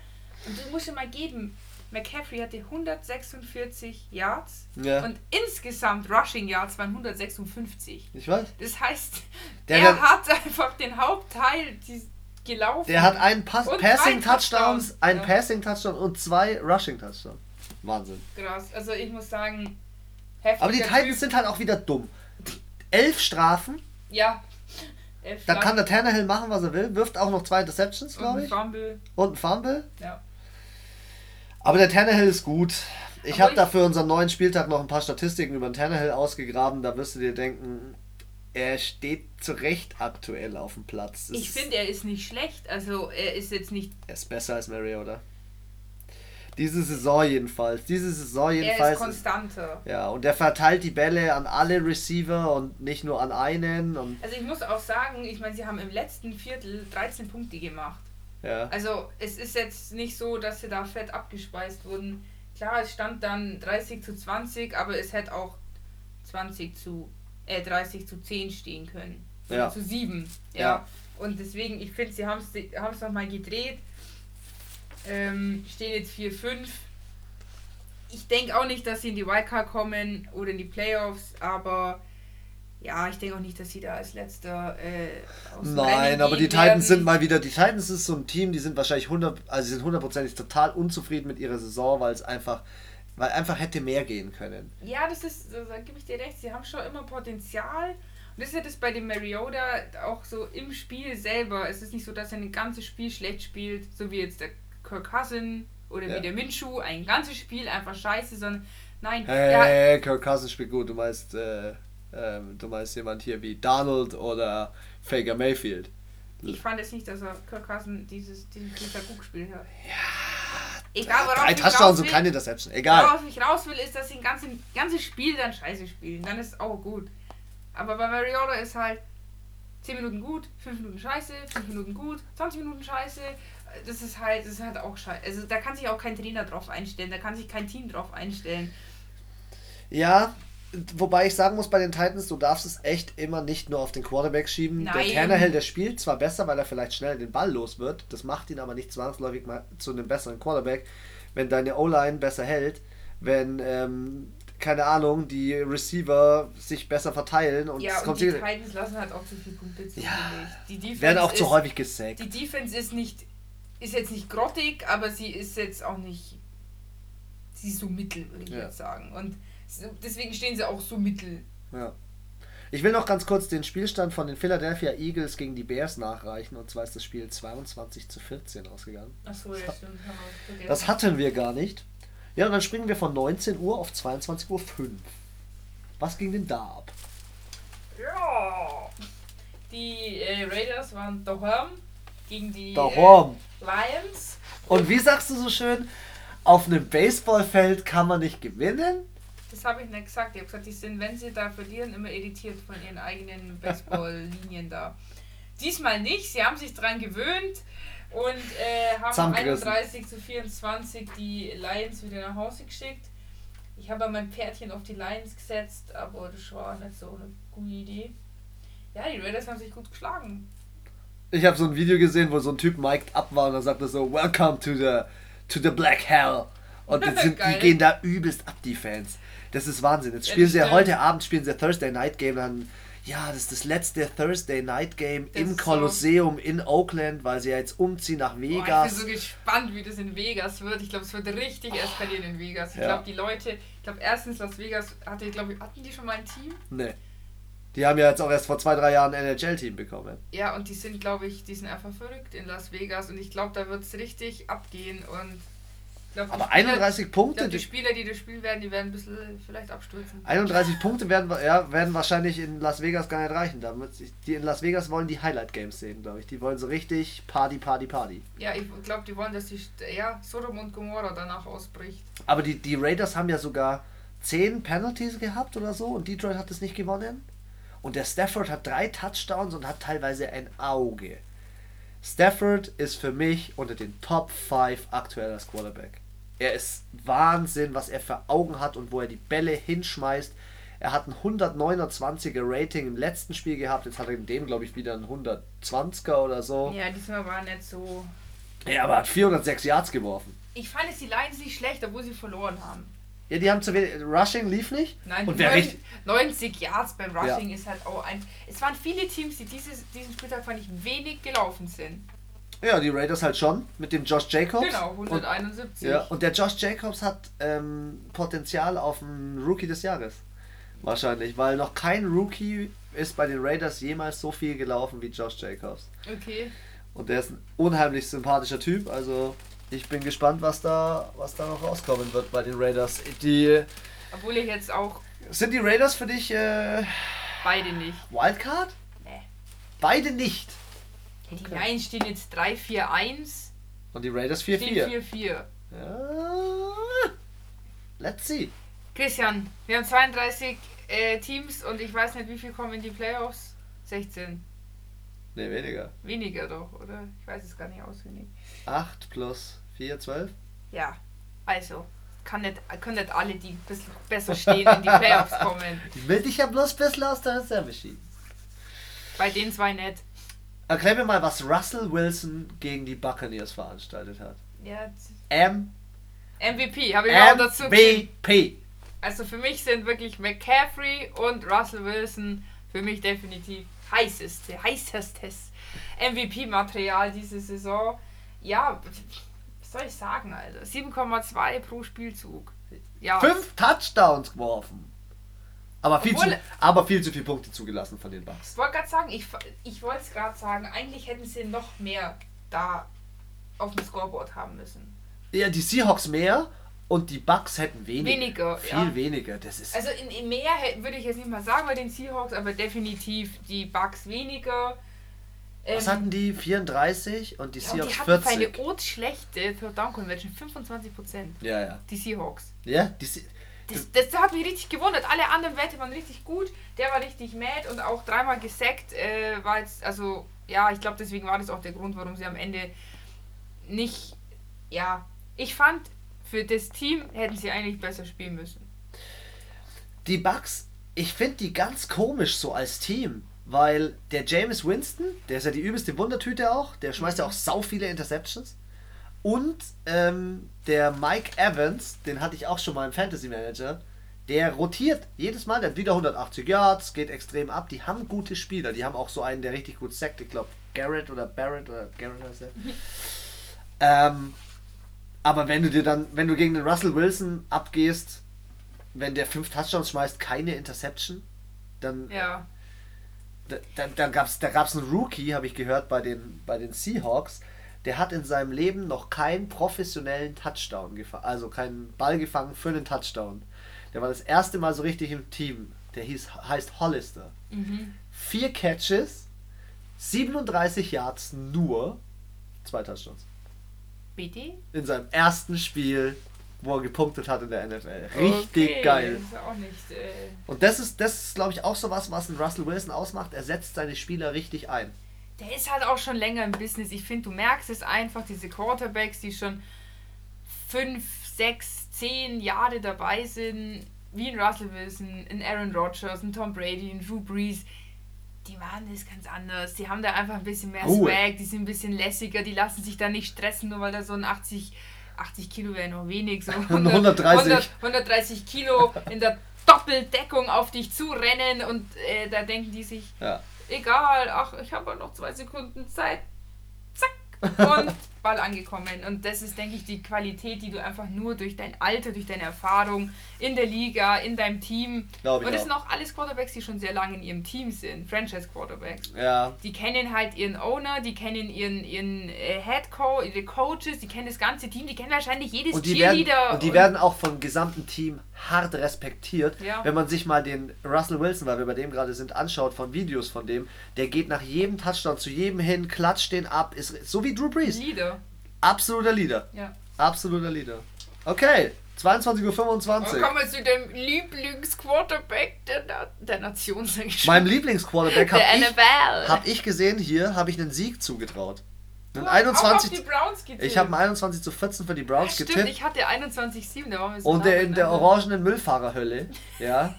B: Und du musst dir mal geben. McCaffrey hatte 146 Yards
A: ja.
B: und insgesamt Rushing Yards waren 156.
A: Ich weiß.
B: Das heißt, der, er hat einfach den Hauptteil gelaufen.
A: Der hat einen Pass Passing Touchdowns, einen ja. Passing Touchdown und zwei Rushing Touchdowns. Wahnsinn.
B: Krass. Also ich muss sagen,
A: aber die Titans typ. sind halt auch wieder dumm. Elf Strafen.
B: Ja.
A: Elf da kann der Tannehill machen, was er will. Wirft auch noch zwei Interceptions, glaube ich.
B: Und ein Fumble.
A: Und ein Fumble.
B: Ja.
A: Aber der Tannehill ist gut. Ich habe da für unseren neuen Spieltag noch ein paar Statistiken über den Tannehill ausgegraben. Da wirst du dir denken, er steht zu Recht aktuell auf dem Platz.
B: Das ich finde, er ist nicht schlecht. Also er ist jetzt nicht.
A: Er ist besser als Mariota. Diese Saison jedenfalls. Diese Saison jedenfalls. Er
B: ist konstanter.
A: Ja, und er verteilt die Bälle an alle Receiver und nicht nur an einen. Und
B: also ich muss auch sagen, ich meine, sie haben im letzten Viertel 13 Punkte gemacht.
A: Ja.
B: Also es ist jetzt nicht so, dass sie da fett abgespeist wurden. Klar, es stand dann 30 zu 20, aber es hätte auch 20 zu, äh, 30 zu 10 stehen können.
A: Ja.
B: Zu 7. Ja. ja. Und deswegen, ich finde, sie haben es nochmal gedreht. Ähm, stehen jetzt 4-5. Ich denke auch nicht, dass sie in die Wildcard kommen oder in die Playoffs, aber ja, ich denke auch nicht, dass sie da als letzter äh,
A: Nein, aber die Titans werden. sind mal wieder, die Titans ist so ein Team, die sind wahrscheinlich 100, also sie sind hundertprozentig total unzufrieden mit ihrer Saison, weil es einfach, weil einfach hätte mehr gehen können.
B: Ja, das ist, da gebe ich dir recht, sie haben schon immer Potenzial. Und das ist ja das bei dem Mariota auch so im Spiel selber. Es ist nicht so, dass er ein ganzes Spiel schlecht spielt, so wie jetzt der Kirk Cousin oder
A: Ja.
B: wie der Minshu ein ganzes Spiel einfach scheiße, sondern nein,
A: Hey,
B: der
A: hey, Kirk Cousins spielt gut. Du meinst, äh, ähm, du meinst jemand hier wie Donald oder Faker Mayfield.
B: ich fand jetzt nicht, dass er Kirk Cousins dieses, diesen sehr gut gespielt hat. Egal, worauf
A: Drei
B: ich
A: Touchdowns und keine Interception. Egal.
B: worauf ich raus will, ist, dass sie ein ganzes, ganzes Spiel dann scheiße spielen. Dann ist auch gut. Aber bei Mariota ist halt 10 Minuten gut, 5 Minuten scheiße, 5 Minuten gut, 20 Minuten scheiße. Das ist halt, das ist halt auch scheiße. Also da kann sich auch kein Trainer drauf einstellen, da kann sich kein Team drauf einstellen.
A: Ja, wobei ich sagen muss, bei den Titans, du darfst es echt immer nicht nur auf den Quarterback schieben. Der
B: Nein.
A: Tannehill, der spielt zwar besser, weil er vielleicht schnell den Ball los wird. Das macht ihn aber nicht zwangsläufig mal zu einem besseren Quarterback. Wenn deine O-Line besser hält, wenn, ähm, keine Ahnung, die Receiver sich besser verteilen und
B: ja,
A: es
B: und
A: kommt
B: die
A: sie-
B: Titans lassen halt auch zu viele Punkte zu.
A: Ja.
B: Die Defense
A: werden auch
B: ist,
A: zu häufig gesackt.
B: Die Defense ist nicht, ist jetzt nicht grottig, aber sie ist jetzt auch nicht, sie ist so mittel, würde ich
A: Ja.
B: jetzt sagen. Und deswegen stehen sie auch so mittel.
A: Ja. Ich will noch ganz kurz den Spielstand von den Philadelphia Eagles gegen die Bears nachreichen. Und zwar ist das Spiel 22 zu 14 ausgegangen.
B: Achso, ja, stimmt. haben wir vergessen.
A: Das hatten wir gar nicht. Ja, und dann springen wir von 19 Uhr auf 22.05 Uhr. Was ging denn da ab?
B: Ja. Die äh, Raiders waren daheim gegen die
A: Daheim.
B: Äh, Lions.
A: Und wie sagst du so schön, auf einem Baseballfeld kann man nicht gewinnen?
B: Das habe ich nicht gesagt. Ich habe gesagt, die sind, wenn sie da verlieren, immer irritiert von ihren eigenen Baseballlinien da. Diesmal nicht. Sie haben sich dran gewöhnt und äh, haben
A: Zusammengerissen.
B: 31 zu 24 die Lions wieder nach Hause geschickt. Ich habe mein Pferdchen auf die Lions gesetzt, aber das war nicht so eine gute Idee. Ja, die Raiders haben sich gut geschlagen.
A: Ich habe so ein Video gesehen, wo so ein Typ mic'd up war und dann sagte so, Welcome to the, to the Black Hell. Und sind, die gehen da übelst ab, die Fans. Das ist Wahnsinn. Jetzt
B: Ja,
A: spielen
B: das
A: sie ja heute Abend spielen sie Thursday Night Game dann. Ja, das ist das letzte Thursday Night Game
B: Das
A: im
B: ist so-
A: Kolosseum in Oakland, weil sie ja jetzt umziehen nach
B: Boah, ich
A: Vegas.
B: bin so gespannt, wie das in Vegas wird. Ich glaube, es wird richtig eskalieren in Vegas. Ich
A: Ja.
B: glaube, die Leute, ich glaube, erstens Las Vegas hatte, glaube ich, hatten die schon mal ein Team?
A: nee. Die haben ja jetzt auch erst vor zwei, drei Jahren ein NHL-Team bekommen.
B: Ja, und die sind, glaube ich, die sind einfach verrückt in Las Vegas und ich glaube, da wird es richtig abgehen und glaub,
A: Aber
B: Spieler-
A: 31
B: ich
A: Punkte,
B: glaub, die Spieler, die das spielen werden, die werden ein bisschen vielleicht abstürzen.
A: 31 Punkte werden, ja, werden wahrscheinlich in Las Vegas gar nicht reichen. Damit, die in Las Vegas wollen die Highlight-Games sehen, glaube ich. Die wollen so richtig Party, Party, Party.
B: Ja, ich glaube, die wollen, dass die, ja, Sodom und Gomorra danach ausbricht.
A: Aber die, die Raiders haben ja sogar 10 Penalties gehabt oder so und Detroit hat es nicht gewonnen. Und der Stafford hat drei Touchdowns und hat teilweise ein Auge. Stafford ist für mich unter den Top 5 aktuell als Quarterback. Er ist Wahnsinn, was er für Augen hat und wo er die Bälle hinschmeißt. Er hat ein 129er Rating im letzten Spiel gehabt. Jetzt hat er in dem, glaube ich, wieder ein 120er oder so.
B: Ja, diesmal war nicht so.
A: Ja, aber er hat 406 Yards geworfen.
B: Ich fand es die Lions nicht schlecht, obwohl sie verloren haben.
A: Ja, die haben zu wenig. Rushing lief nicht.
B: Nein,
A: und wer
B: neun-
A: richtig.
B: 90 Yards beim Rushing ist halt auch ein. Es waren viele Teams, die dieses, diesen Spieltag fand ich wenig gelaufen sind.
A: Ja, die Raiders halt schon. Mit dem Josh Jacobs.
B: Genau,
A: Und,
B: 171.
A: ja, und der Josh Jacobs hat ähm, Potenzial auf einen Rookie des Jahres. Wahrscheinlich, weil noch kein Rookie ist bei den Raiders jemals so viel gelaufen wie Josh Jacobs.
B: Okay.
A: Und der ist ein unheimlich sympathischer Typ. Also ich bin gespannt, was da, was da noch rauskommen wird bei den Raiders. Die
B: Obwohl ich jetzt auch
A: sind die Raiders für dich äh,
B: beide nicht.
A: Wildcard?
B: Nee.
A: Beide nicht.
B: Die Lions stehen jetzt 3-4-1,
A: Und die Raiders
B: stehen
A: 4-4.
B: 4-4.
A: Ja. Let's see.
B: Christian, wir haben 32 äh, Teams und ich weiß nicht, wie viel kommen in die Playoffs. 16.
A: Ne, weniger.
B: Weniger doch, oder? Ich weiß es gar nicht auswendig.
A: 8 plus 4, 12.
B: Ja, also. Kann nicht, können nicht alle, die ein bisschen besser stehen, in die Playoffs kommen.
A: Ich will dich ja bloß ein bisschen aus der Reserve schieben.
B: Bei den zwei nicht.
A: Erklär mir mal, was Russell Wilson gegen die Buccaneers veranstaltet hat.
B: Ja,
A: M
B: MVP habe ich auch dazu.
A: MVP.
B: Also für mich sind wirklich McCaffrey und Russell Wilson für mich definitiv heißeste, heißestes MVP-Material diese Saison. Ja, was soll ich sagen, Alter? 7,2 pro Spielzug. Ja,
A: Fünf Touchdowns geworfen. Aber viel,
B: Obwohl-
A: zu, aber viel zu viele Punkte zugelassen von den Bucks.
B: ich wollte gerade sagen, ich, ich wollte es gerade sagen, eigentlich hätten sie noch mehr da auf dem Scoreboard haben müssen.
A: Ja, die Seahawks mehr und die Bucks hätten weniger.
B: Weniger,
A: Viel
B: ja.
A: weniger. Das ist.
B: Also in, in mehr würde ich jetzt nicht mal sagen bei den Seahawks, aber definitiv die Bucks weniger.
A: was
B: Ähm,
A: hatten die? 34 und die
B: ja, und
A: Seahawks
B: die hatten für eine
A: 40.
B: urschlechte Third Down Conversion 25%.
A: Ja, ja.
B: Die Seahawks.
A: Ja, die Se
B: Das, das hat mich richtig gewundert. Alle anderen Werte waren richtig gut. Der war richtig mad und auch dreimal gesackt. Äh, war jetzt, also, ja, ich glaube, deswegen war das auch der Grund, warum sie am Ende nicht. Ja, ich fand, für das Team hätten sie eigentlich besser spielen müssen.
A: die Bucks, ich finde die ganz komisch so als Team. Weil der James Winston, der ist ja die übelste Wundertüte auch, der schmeißt ja auch sau viele Interceptions. Und ähm, der Mike Evans, den hatte ich auch schon mal im Fantasy Manager, der rotiert jedes Mal, der hat wieder 180 Yards, geht extrem ab. Die haben gute Spieler, die haben auch so einen, der richtig gut sackt. Ich glaube, Garrett oder Barrett oder Garrett heißt er. ähm, aber wenn du dir dann, wenn du gegen den Russell Wilson abgehst, wenn der fünf Touchdowns schmeißt, keine Interception, dann
B: Ja.
A: da, da, da gab es einen Rookie, habe ich gehört, bei den, bei den Seahawks. Der hat in seinem Leben noch keinen professionellen Touchdown gefangen, also keinen Ball gefangen für einen Touchdown. Der war das erste Mal so richtig im Team. Der hieß, heißt Hollister.
B: Mhm.
A: Vier Catches, 37 Yards nur, zwei Touchdowns.
B: Bitte?
A: In seinem ersten Spiel, wo er gepunktet hat in der NFL. Richtig
B: Okay,
A: geil.
B: Das ist auch nicht. Äh,
A: Und das ist, das ist glaube ich, auch so was, was ein Russell Wilson ausmacht. Er setzt seine Spieler richtig ein.
B: Der ist halt auch schon länger im Business. Ich finde, du merkst es einfach, diese Quarterbacks, die schon fünf, sechs, zehn Jahre dabei sind, wie ein Russell Wilson, ein Aaron Rodgers, ein Tom Brady, ein Drew Brees, die machen das ganz anders. Die haben da einfach ein bisschen mehr
A: Ruhe.
B: Swag, die sind ein bisschen lässiger, die lassen sich da nicht stressen, nur weil da so ein 80, 80 Kilo wäre noch wenig, so 100,
A: 130.
B: 100, 130 Kilo in der Doppeldeckung auf dich zurennen und äh, da denken die sich,
A: Ja.
B: egal, ach, ich habe noch zwei Sekunden Zeit. Zack. Und Ball angekommen. Und das ist, denke ich, die Qualität, die du einfach nur durch dein Alter, durch deine Erfahrung in der Liga, in deinem Team.
A: Glaub ich
B: Und das sind auch alles Quarterbacks, die schon sehr lange in ihrem Team sind. Franchise-Quarterbacks.
A: Ja,
B: Die kennen halt ihren Owner, die kennen ihren, ihren äh, Head Coach, ihre Coaches, die kennen das ganze Team, die kennen wahrscheinlich jedes
A: Und die, werden,
B: Cheerleader.
A: und die werden auch vom gesamten Team hart respektiert.
B: Ja.
A: Wenn man sich mal den Russell Wilson, weil wir bei dem gerade sind, anschaut von Videos von dem, der geht nach jedem Touchdown zu jedem hin, klatscht den ab, ist so wie Drew Brees.
B: Leader.
A: Absoluter Leader.
B: Ja.
A: Absoluter Leader. Okay, 22.25
B: Und
A: Uhr.
B: kommen wir zu dem Lieblingsquarterback der, Na der Nation, sag ich schon.
A: Meinem Lieblingsquarterback habe ich, hab ich gesehen, hier habe ich einen Sieg zugetraut. Einen
B: Du hast auch
A: 21,
B: auf die Browns getippt.
A: ich habe einen 21 zu 14 für die Browns
B: Stimmt,
A: getippt.
B: ich hatte 21,7, da waren wir so
A: Und
B: nah
A: der in der orangenen Müllfahrerhölle, ja.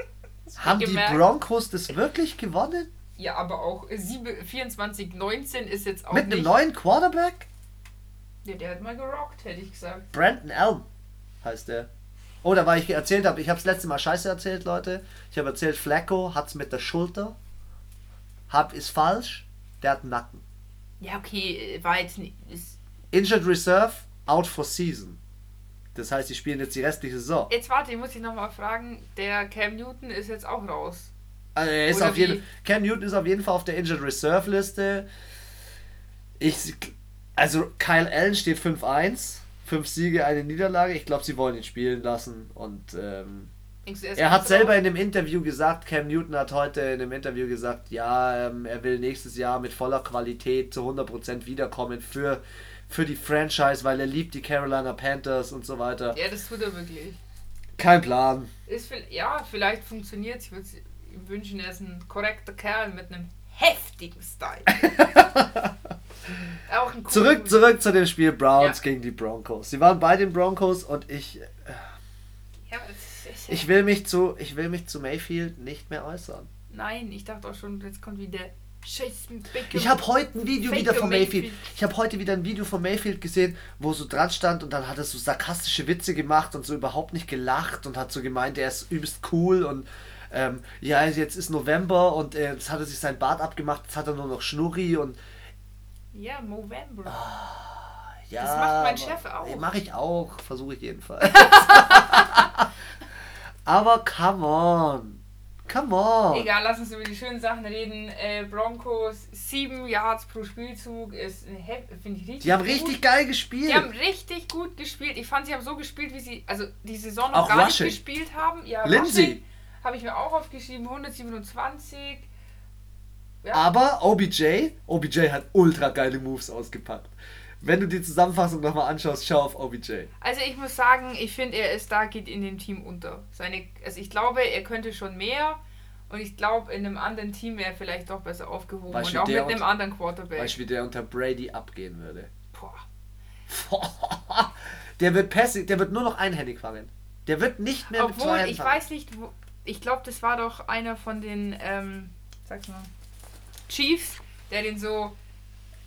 A: Haben die
B: gemerkt.
A: Broncos das wirklich gewonnen?
B: Ja, aber auch 24,19 ist jetzt auch
A: Mit einem neuen Quarterback?
B: Ja, der hat mal gerockt, hätte ich gesagt.
A: Brandon Elm heißt der. Oh, da war ich erzählt habe, ich habe das letzte Mal Scheiße erzählt, Leute. Ich habe erzählt, Flacco hat's mit der Schulter. Hab ist falsch. Der hat einen Nacken.
B: Ja, okay, war jetzt nicht...
A: Injured Reserve, out for season. Das heißt, die spielen jetzt die restliche Saison.
B: jetzt warte, ich muss dich nochmal fragen, der Cam Newton ist jetzt auch raus.
A: Also er ist
B: Oder
A: auf jeden? Cam Newton ist auf jeden Fall auf der Injured Reserve Liste. Ich, also Kyle Allen steht 5-1. Fünf Siege, eine Niederlage. Ich glaube, sie wollen ihn spielen lassen. Und ähm, er hat selber in einem Interview gesagt, Cam Newton hat heute in einem Interview gesagt, ja, ähm, er will nächstes Jahr mit voller Qualität zu 100% wiederkommen für, für die Franchise, weil er liebt die Carolina Panthers und so weiter.
B: Ja, das tut er wirklich.
A: Kein Plan.
B: Ist, ja, vielleicht funktioniert Ich würde ihm wünschen, er ist ein korrekter Kerl mit einem heftigen Style. Auch ein
A: Zurück, zurück zu dem Spiel Browns
B: Ja.
A: gegen die Broncos. Sie waren bei den Broncos und ich,
B: Ja, es ist-
A: ich will mich zu, ich will mich zu Mayfield nicht mehr äußern.
B: Nein, ich dachte auch schon, jetzt kommt wieder.
A: Ich habe heute ein Video
B: Faker
A: wieder von Mayfield.
B: Mayfield.
A: Ich habe heute wieder ein Video von Mayfield gesehen, wo so dran stand und dann hat er so sarkastische Witze gemacht und so überhaupt nicht gelacht und hat so gemeint, er ist übelst cool und ähm, ja, jetzt ist November und äh, jetzt hat er sich sein Bart abgemacht, jetzt hat er nur noch Schnurri und
B: Ja, November.
A: ja.
B: Das macht mein Chef auch.
A: Mache ich auch, versuche ich jedenfalls. aber come on. come on.
B: Egal, lass uns über die schönen Sachen reden. Äh, Broncos, 7 Yards pro Spielzug ist, finde ich richtig
A: Die haben
B: gut.
A: richtig geil gespielt.
B: Die haben richtig gut gespielt. Ich fand, sie haben so gespielt, wie sie, also die Saison noch
A: Auch
B: gar
A: Rushing.
B: nicht gespielt haben. Ja,
A: Lindsay.
B: Habe ich mir auch aufgeschrieben, 127. Ja.
A: Aber OBJ, OBJ hat ultra geile Moves ausgepackt. Wenn du die Zusammenfassung nochmal anschaust, schau auf OBJ.
B: Also ich muss sagen, ich finde, er ist da, geht in dem Team unter. Seine, also ich glaube, er könnte schon mehr. Und ich glaube, in einem anderen Team wäre er vielleicht doch besser aufgehoben.
A: Weißt
B: und auch mit einem
A: und-
B: anderen Quarterback.
A: Weißt du, wie der unter Brady abgehen würde?
B: Boah.
A: Der wird Passing, der wird nur noch einhändig fangen. Der wird nicht mehr mit zwei
B: Obwohl,
A: Händen
B: ich
A: fangen.
B: weiß nicht, wo, ich glaube, das war doch einer von den, ähm, sag's mal, Chiefs, der den so,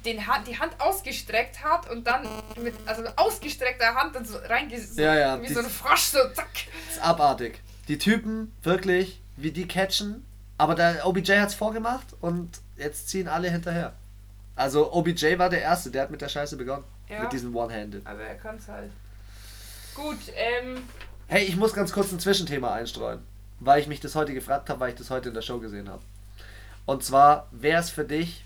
B: den Hand, die Hand ausgestreckt hat und dann mit, also mit ausgestreckter Hand dann so reinges...
A: Ja, ja,
B: Wie so ein Frosch, so zack.
A: Das ist abartig. Die Typen, wirklich, wie die catchen. Aber der OBJ hat's vorgemacht und jetzt ziehen alle hinterher. Also OBJ war der Erste, der hat mit der Scheiße begonnen.
B: Ja.
A: Mit diesem One-Handed.
B: Aber er kann's halt. Gut, ähm,
A: Hey, ich muss ganz kurz ein Zwischenthema einstreuen, weil ich mich das heute gefragt habe, weil ich das heute in der Show gesehen habe. Und zwar, wer ist für dich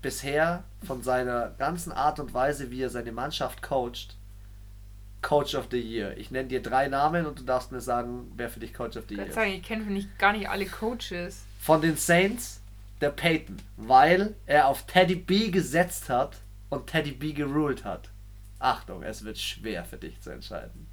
A: bisher von seiner ganzen Art und Weise, wie er seine Mannschaft coacht, Coach of the Year? Ich nenne dir drei Namen und du darfst mir sagen, wer für dich Coach of the
B: ich
A: Year ist.
B: sagen, ich kenne nicht, gar nicht alle Coaches.
A: Von den Saints, der Peyton, weil er auf Teddy B gesetzt hat und Teddy B geruled hat. Achtung, es wird schwer für dich zu entscheiden.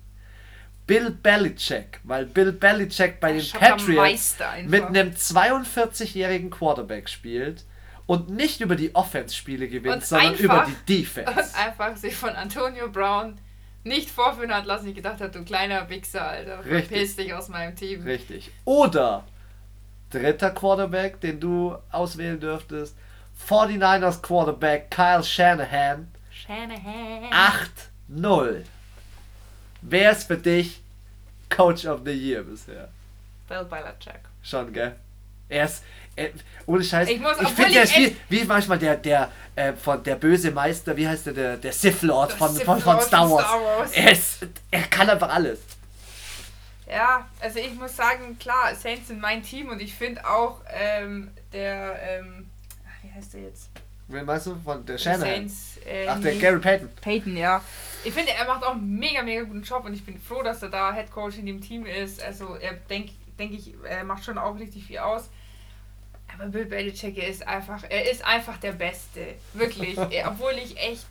A: Bill Belichick, weil Bill Belichick bei den Patriots mit einem 42-jährigen Quarterback spielt und nicht über die Offense-Spiele gewinnt,
B: Und
A: sondern
B: einfach-
A: über die
B: Und
A: Defense.
B: einfach sich von Antonio Brown nicht vorführen hat lassen. Ich gedacht hat, du kleiner Wichser, Alter.
A: Richtig.
B: Verpiss dich aus meinem Team.
A: Richtig. Oder dritter Quarterback, den du auswählen dürftest, 49ers Quarterback Kyle Shanahan,
B: Shanahan.
A: 8-0. Wer ist für dich Coach of the Year bisher?
B: Bill Belichick.
A: Schon, gell? Er ist. Er, ohne Scheiß.
B: Ich
A: ich finde, er
B: ich
A: ist wie, manchmal der, der, äh, von der böse Meister, wie heißt der, der, der Sith Lord
B: Der
A: von,
B: Sith
A: von, von Star Wars.
B: Star Wars.
A: Er, ist, er kann einfach alles.
B: Ja, also ich muss sagen, klar, Saints sind mein Team und ich finde auch ähm, der, ähm, wie heißt der jetzt?
A: Wen meinst du? Von der Shanahan?
B: Saints. Äh,
A: Ach, der. Gary Payton.
B: Peyton, ja. Ich finde, er macht auch einen mega, mega guten Job und ich bin froh, dass er da Head Coach in dem Team ist. Also, er denke denk ich, er macht schon auch richtig viel aus. Aber Bill Belichick, er ist einfach, er ist einfach der Beste. Wirklich. obwohl ich echt,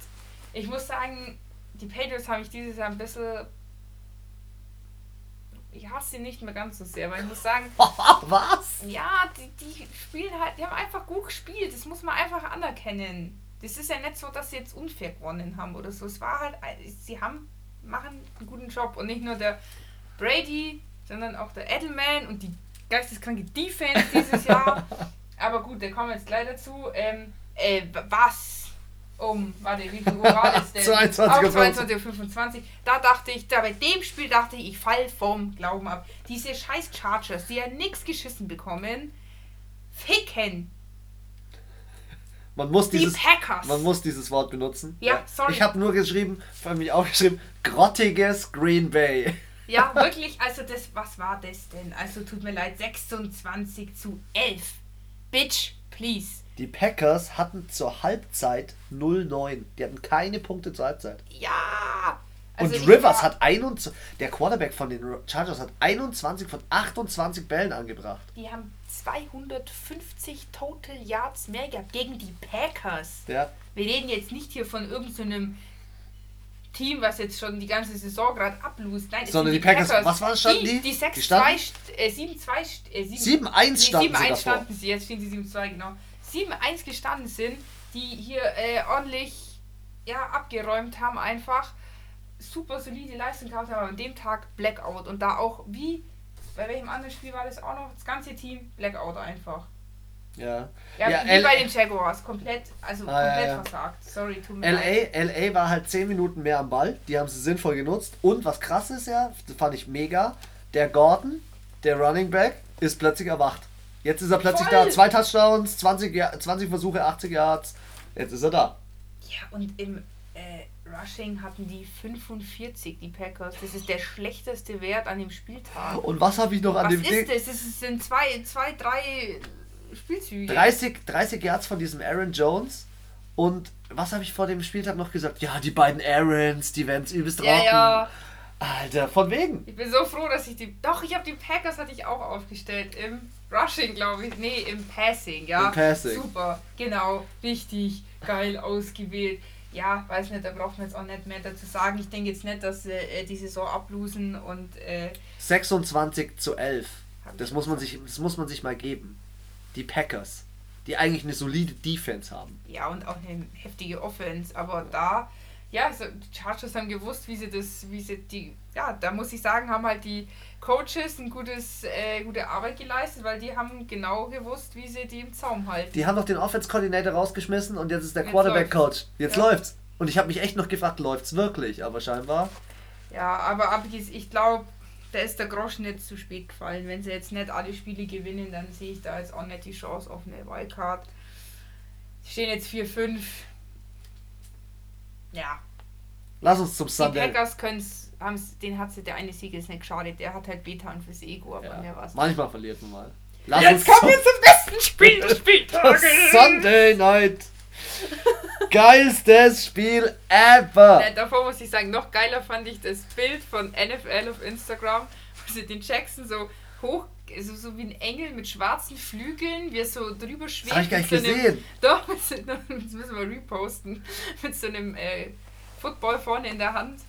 B: ich muss sagen, die Patriots habe ich dieses Jahr ein bisschen. Ich hasse sie nicht mehr ganz so sehr, aber ich muss sagen,
A: Was?
B: ja, die, die spielen halt, die haben einfach gut gespielt. Das muss man einfach anerkennen. Das ist ja nicht so, dass sie jetzt unfair gewonnen haben oder so. Es war halt, sie haben, machen einen guten Job. Und nicht nur der Brady, sondern auch der Edelman und die geisteskranke Defense dieses Jahr. Aber gut, da kommen wir jetzt gleich dazu. Ähm, äh, was? Um, warte, wie viel Uhr war das denn?
A: 22:25.
B: Auch 22.25 Uhr. Da dachte ich, da bei dem Spiel dachte ich, ich fall vom Glauben ab. Diese scheiß Chargers, die ja nichts geschissen bekommen, ficken
A: Man muss
B: die
A: dieses,
B: Packers.
A: man muss dieses Wort benutzen.
B: Ja, sorry.
A: Ich habe nur geschrieben, vor allem mich aufgeschrieben, grottiges Green Bay.
B: Ja, wirklich, also das, was war das denn? Also tut mir leid, 26 zu 11. Bitch, please.
A: Die Packers hatten zur Halbzeit 0-9. Die hatten keine Punkte zur Halbzeit.
B: Ja. Also
A: Und Rivers hat 21, der Quarterback von den Chargers hat 21 von 28 Bällen angebracht.
B: Die haben 250 Total Yards mehr gehabt gegen die Packers.
A: Ja,
B: Wir reden jetzt nicht hier von irgendeinem Team, was jetzt schon die ganze Saison gerade ablust. Nein, es
A: Sondern
B: sind
A: die Packers- was war- standen
B: die?
A: die?
B: Die 6
A: Die
B: 2
A: standen?
B: äh, 7 2 äh, 7
A: 7-1 standen sie
B: 7-1
A: davor.
B: standen sie, jetzt stehen sie 7-2, genau. 7-1 gestanden sind, die hier äh, ordentlich ja, abgeräumt haben, einfach super solide Leistung gehabt haben, aber an dem Tag Blackout. Und da auch, wie, bei welchem anderen Spiel war das auch noch? Das ganze Team Blackout einfach.
A: ja.
B: Ja,
A: Ja,
B: wie bei den Jaguars, komplett, also
A: Ah, ja,
B: komplett
A: ja.
B: versagt. Sorry, tut mir leid.
A: LA, LA war halt 10 Minuten mehr am Ball. Die haben sie sinnvoll genutzt. Und was krass ist ja, das fand ich mega, der Gordon, der Running Back, ist plötzlich erwacht. Jetzt ist er plötzlich
B: Voll.
A: da. Zwei Touchdowns, 20, Ja- 20 Versuche, 80 Yards. Jetzt ist er da.
B: Ja, und im äh, Rushing hatten die 45, die Packers. Das ist der schlechteste Wert an dem Spieltag.
A: Und was habe ich noch an
B: Was
A: dem
B: ist
A: Ding?
B: das? Das sind zwei, zwei drei Spielzüge.
A: 30, 30 Yards von diesem Aaron Jones. Und was habe ich vor dem Spieltag noch gesagt? Ja, die beiden Aarons, die werden es übelst
B: Ja,
A: rocken.
B: ja.
A: Alter, von wegen.
B: Ich bin so froh, dass ich die. Doch, ich habe die Packers hatte ich auch aufgestellt. Im Rushing, glaube ich. Nee, im Passing, ja.
A: Im Passing.
B: Super, genau. Richtig geil ausgewählt. Ja, weiß nicht, da braucht man jetzt auch nicht mehr dazu sagen. Ich denke jetzt nicht, dass sie äh, die Saison ablosen und äh,
A: 26 zu 11.
B: Hab ich
A: Das muss, man sich, das muss man sich mal geben. Die Packers, die eigentlich eine solide Defense haben.
B: ja, und auch eine heftige Offense. Aber da, ja, so, die Chargers haben gewusst, wie sie das, wie sie die, ja, da muss ich sagen, haben halt die Coaches ein gutes, äh, gute Arbeit geleistet, weil die haben genau gewusst, wie sie die im Zaum halten.
A: Die haben noch den Offense-Coordinator rausgeschmissen und jetzt ist der
B: Jetzt
A: Quarterback-Coach. Jetzt
B: Ja.
A: läuft's. Und ich habe mich echt noch gefragt, läuft's wirklich? Aber scheinbar.
B: Ja, aber ich glaube, da ist der Groschen jetzt zu spät gefallen. Wenn sie jetzt nicht alle Spiele gewinnen, dann sehe ich da jetzt auch nicht die Chance auf eine Wildcard. Sie stehen jetzt 4-5. Ja,
A: Lass uns zum
B: die
A: Sunday.
B: Packers können es, den hat der eine Sieg jetzt nicht geschadet. Der hat halt Betan fürs Ego, aber
A: Ja.
B: der war's.
A: Manchmal verliert man mal. Lass
B: Jetzt kommen
A: zum
B: wir zum besten Spiel des Spieltages.
A: Sunday Night. Geilstes Spiel ever.
B: Äh, davor muss ich sagen, noch geiler fand ich das Bild von NFL auf Instagram, wo sie den Jackson so hoch, so, so wie ein Engel mit schwarzen Flügeln, wie er so drüber schwebt.
A: Das habe ich gar nicht
B: so einem-
A: gesehen.
B: Doch, mit so- das müssen wir reposten. Mit so einem äh, Football vorne in der Hand.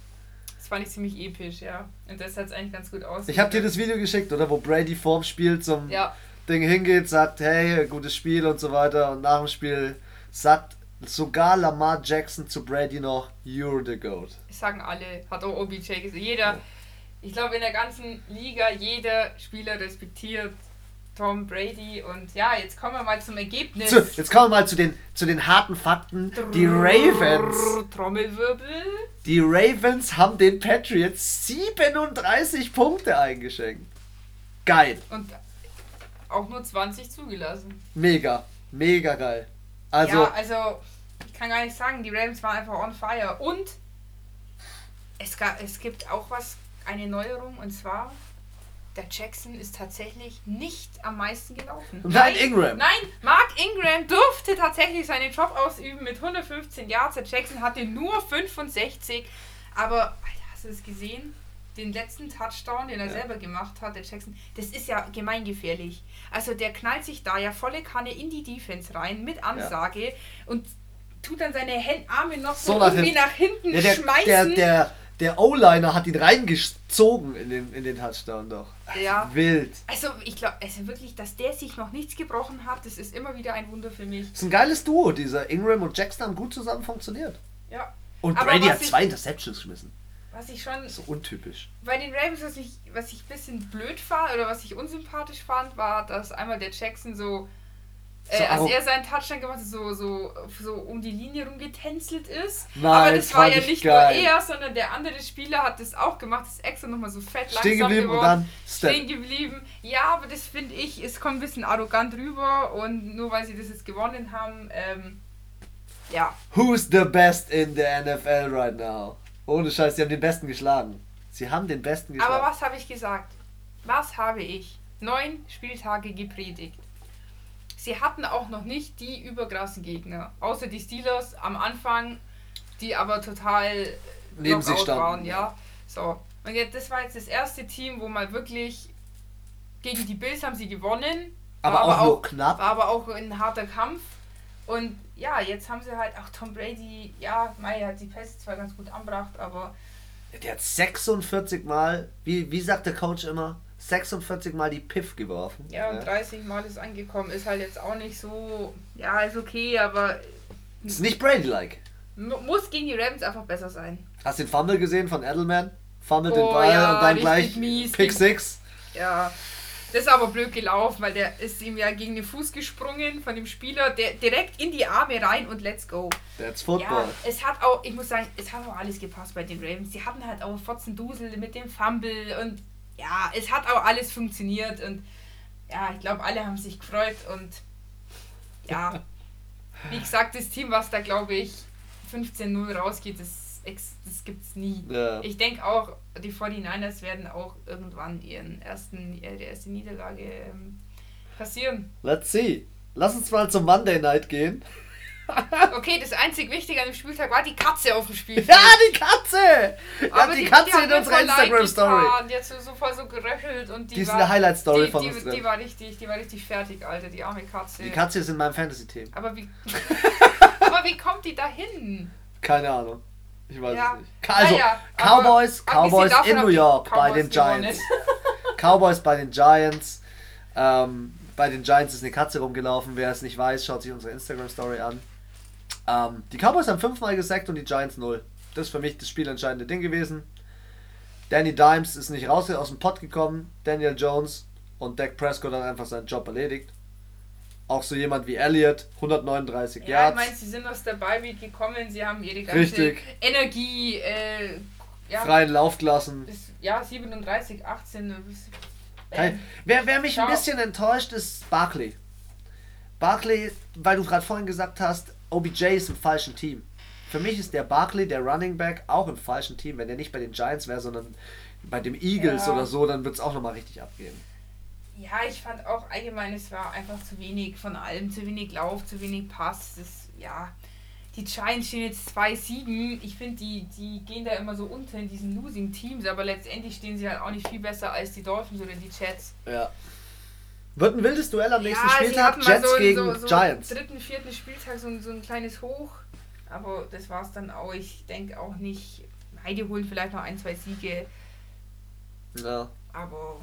B: Das fand ich ziemlich episch, ja. Und das hat es eigentlich ganz gut aus.
A: Ich habe dir das Video geschickt, oder? Wo Brady vorm Spiel zum
B: Ja,
A: Ding hingeht, sagt, hey, gutes Spiel und so weiter. Und nach dem Spiel sagt sogar Lamar Jackson zu Brady noch, you're the GOAT.
B: sagen alle, hat auch OBJ gesagt. Jeder, ich glaube in der ganzen Liga, jeder Spieler respektiert Tom Brady. Und ja, jetzt kommen wir mal zum Ergebnis.
A: So, jetzt kommen wir mal zu den, zu den harten Fakten. Die Ravens.
B: Trommelwirbel.
A: Die Ravens haben den Patriots 37 Punkte eingeschenkt. Geil.
B: Und auch nur 20 zugelassen.
A: Mega. Mega geil. Also,
B: ja, also ich kann gar nicht sagen, die Ravens waren einfach on fire. Und es, gab, es gibt auch was, eine Neuerung, und zwar, der Jackson ist tatsächlich nicht am meisten gelaufen.
A: Nein, Ingram.
B: Nein, Mark Ingram durfte tatsächlich seinen Job ausüben mit 115 Yards. Der Jackson hatte nur 65. Aber, Alter, hast du es gesehen? Den letzten Touchdown, den er
A: Ja.
B: selber gemacht hat, der Jackson, das ist ja gemeingefährlich. Also der knallt sich da ja volle Kanne in die Defense rein mit Ansage und tut dann seine Arme noch so,
A: So nach
B: irgendwie
A: hinten.
B: nach hinten
A: ja, der,
B: schmeißen.
A: der, der, der O-Liner hat ihn reingezogen in den, in den Touchdown doch.
B: Ja.
A: Wild.
B: also ich glaube, also wirklich, dass der sich noch nichts gebrochen hat, das ist immer wieder ein Wunder für mich.
A: Das ist ein geiles Duo. Dieser Ingram und Jackson haben gut zusammen funktioniert.
B: Ja.
A: Und
B: Aber
A: Brady hat zwei Interceptions geschmissen.
B: Was ich schon
A: So untypisch.
B: Bei den Ravens, was ich, was ich ein bisschen blöd fand oder was ich unsympathisch fand, war, dass einmal der Jackson so, äh, als
A: arro-
B: er seinen Touchdown gemacht hat, so, so, so um die Linie rumgetänzelt ist.
A: Nein,
B: Aber
A: das
B: das war ja
A: ich
B: nicht
A: geil.
B: nur er, sondern der andere Spieler hat das auch gemacht, ist extra nochmal so fett
A: Stehen
B: langsam
A: geblieben und
B: geworden. Stehen geblieben. Ja, aber das finde ich, es kommt ein bisschen arrogant rüber und nur weil sie das jetzt gewonnen haben, ähm, ja,
A: Who's the best in the NFL right now? Ohne Scheiß, sie haben den Besten geschlagen. Sie haben den Besten geschlagen.
B: Aber was habe ich gesagt? Was habe ich? Neun Spieltage gepredigt. Sie hatten auch noch nicht die überkrassen Gegner. Außer die Steelers am Anfang, die aber total
A: Neben sich standen.
B: waren, ja. So. Und jetzt, das war jetzt das erste Team, wo mal wirklich gegen die Bills haben sie gewonnen.
A: Aber auch nur knapp.
B: War aber auch ein harter Kampf. Und ja, jetzt haben sie halt auch Tom Brady, ja, Meier hat die Pässe zwar ganz gut anbracht, aber
A: Der hat 46 Mal, wie, wie sagt der Coach immer, 46 Mal die Piff geworfen.
B: Ja, und 30 Mal ist angekommen. Ist halt jetzt auch nicht so. Ja, ist okay, aber
A: Ist nicht Brady-like.
B: mu- muss gegen die Ravens einfach besser sein.
A: Hast du den Fumble gesehen von Edelman? Fummelt den
B: Oh
A: Ball
B: ja,
A: und dann gleich
B: mies.
A: Pick 6.
B: Ja. Das ist aber blöd gelaufen, weil der ist ihm ja gegen den Fuß gesprungen von dem Spieler, der direkt in die Arme rein und let's go.
A: That's
B: Ja,
A: Football.
B: es hat auch, ich muss sagen, es hat auch alles gepasst bei den Ravens. Die hatten halt auch Fotzendusel mit dem Fumble und ja, es hat auch alles funktioniert und ja, ich glaube, alle haben sich gefreut und ja, wie gesagt, das Team, was da glaube ich 15-0 rausgeht, das das, das gibt's nie.
A: Ja.
B: Ich denke auch, die 49ers werden auch irgendwann ihren ersten, äh, die erste Niederlage ähm, passieren.
A: Let's see. Lass uns mal zum Monday Night gehen.
B: Okay, das einzig Wichtige an dem Spieltag war die Katze auf dem Spielfeld.
A: Ja, die Katze! Ja, die, Katze
B: hat
A: in unserer Instagram-Story.
B: Die hat so, so voll so geröchelt und die,
A: Die ist
B: war,
A: eine Highlight-Story
B: die,
A: von
B: die,
A: uns
B: die
A: drin.
B: war richtig, die war richtig fertig, Alter, die arme Katze.
A: Die Katze ist in meinem Fantasy-Team.
B: Aber wie, aber wie kommt die da hin?
A: Keine Ahnung. Ich weiß
B: Ja.
A: es nicht. Also,
B: Naja,
A: Cowboys, Cowboys in New
B: die
A: York bei den. Giants. Cowboys bei den Giants. Ähm, bei den Giants ist eine Katze rumgelaufen. Wer es nicht weiß, schaut sich unsere Instagram-Story an. Ähm, die Cowboys haben fünfmal gesackt und die Giants null. Das ist für mich das spielentscheidende Ding gewesen. Danny Dimes ist nicht raus aus dem Pott gekommen. Daniel Jones und Dak Prescott haben einfach seinen Job erledigt. Auch so jemand wie Elliott, 139
B: Ja, ich meine, sie sind aus der Bye-Week gekommen, sie haben ihre ganze
A: Richtig.
B: Energie, äh, ja,
A: freien Lauf gelassen.
B: ja, 37, 18. bis-
A: Kein,
B: ähm,
A: wer, wer mich ein
B: Ciao.
A: bisschen enttäuscht, ist Barkley. Barkley, weil du gerade vorhin gesagt hast, OBJ ist im falschen Team. Für mich ist der Barkley, der Running Back, auch im falschen Team. Wenn der nicht bei den Giants wäre, sondern bei dem Eagles
B: Ja.
A: oder so, dann wird es auch nochmal richtig abgehen.
B: Ja, ich fand auch allgemein, es war einfach zu wenig von allem, zu wenig Lauf, zu wenig Pass. Das, ja, die Giants stehen jetzt 2-7. Ich finde, die, die gehen da immer so unter in diesen Losing Teams, aber letztendlich stehen sie halt auch nicht viel besser als die Dolphins oder die Jets.
A: Ja. Wird ein wildes Duell am nächsten
B: ja,
A: Spieltag. Jets
B: so,
A: gegen
B: so, so
A: Giants.
B: dritten, vierten Spieltag so, ein- so ein kleines Hoch, aber das war es dann auch. Ich denke auch nicht, nein, die holen vielleicht noch ein, zwei Siege,
A: Ja.
B: aber.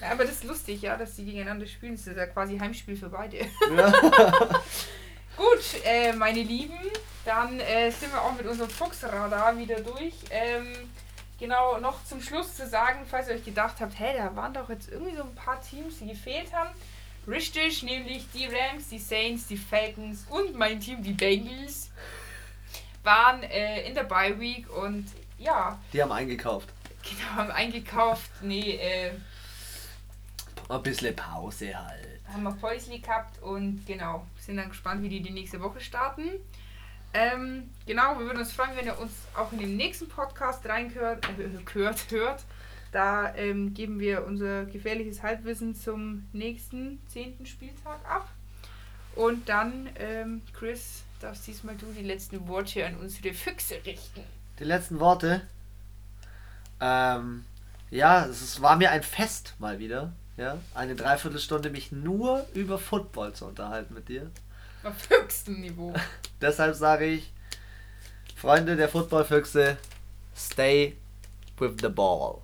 B: Ja, aber das ist lustig, ja, dass die gegeneinander spielen. Das ist ja quasi Heimspiel für beide.
A: ja.
B: Gut, äh, meine Lieben, dann äh, sind wir auch mit unserem Fuchsradar wieder durch. Ähm, genau, noch zum Schluss zu sagen, falls ihr euch gedacht habt, hey, da waren doch jetzt irgendwie so ein paar Teams, die gefehlt haben. Richtig, nämlich die Rams, die Saints, die Falcons und mein Team, die Bengals, waren äh, in der Bye Week und ja,
A: Die haben eingekauft.
B: genau, haben eingekauft. Nee, äh,
A: Ein bisschen Pause halt.
B: haben wir Päusli gehabt und genau, sind dann gespannt, wie die die nächste Woche starten. Ähm, genau, wir würden uns freuen, wenn ihr uns auch in den nächsten Podcast reingehört, äh, hört, hört. Da ähm, geben wir unser gefährliches Halbwissen zum nächsten zehnten Spieltag ab. Und dann, ähm, Chris, darfst diesmal du die letzten Worte an unsere Füchse richten.
A: Die letzten Worte. Ähm, ja, es war mir ein Fest mal wieder. Ja, eine Dreiviertelstunde mich nur über Football zu unterhalten mit dir.
B: Auf höchstem Niveau.
A: Deshalb sage ich, Freunde der Footballfüchse, stay with the ball.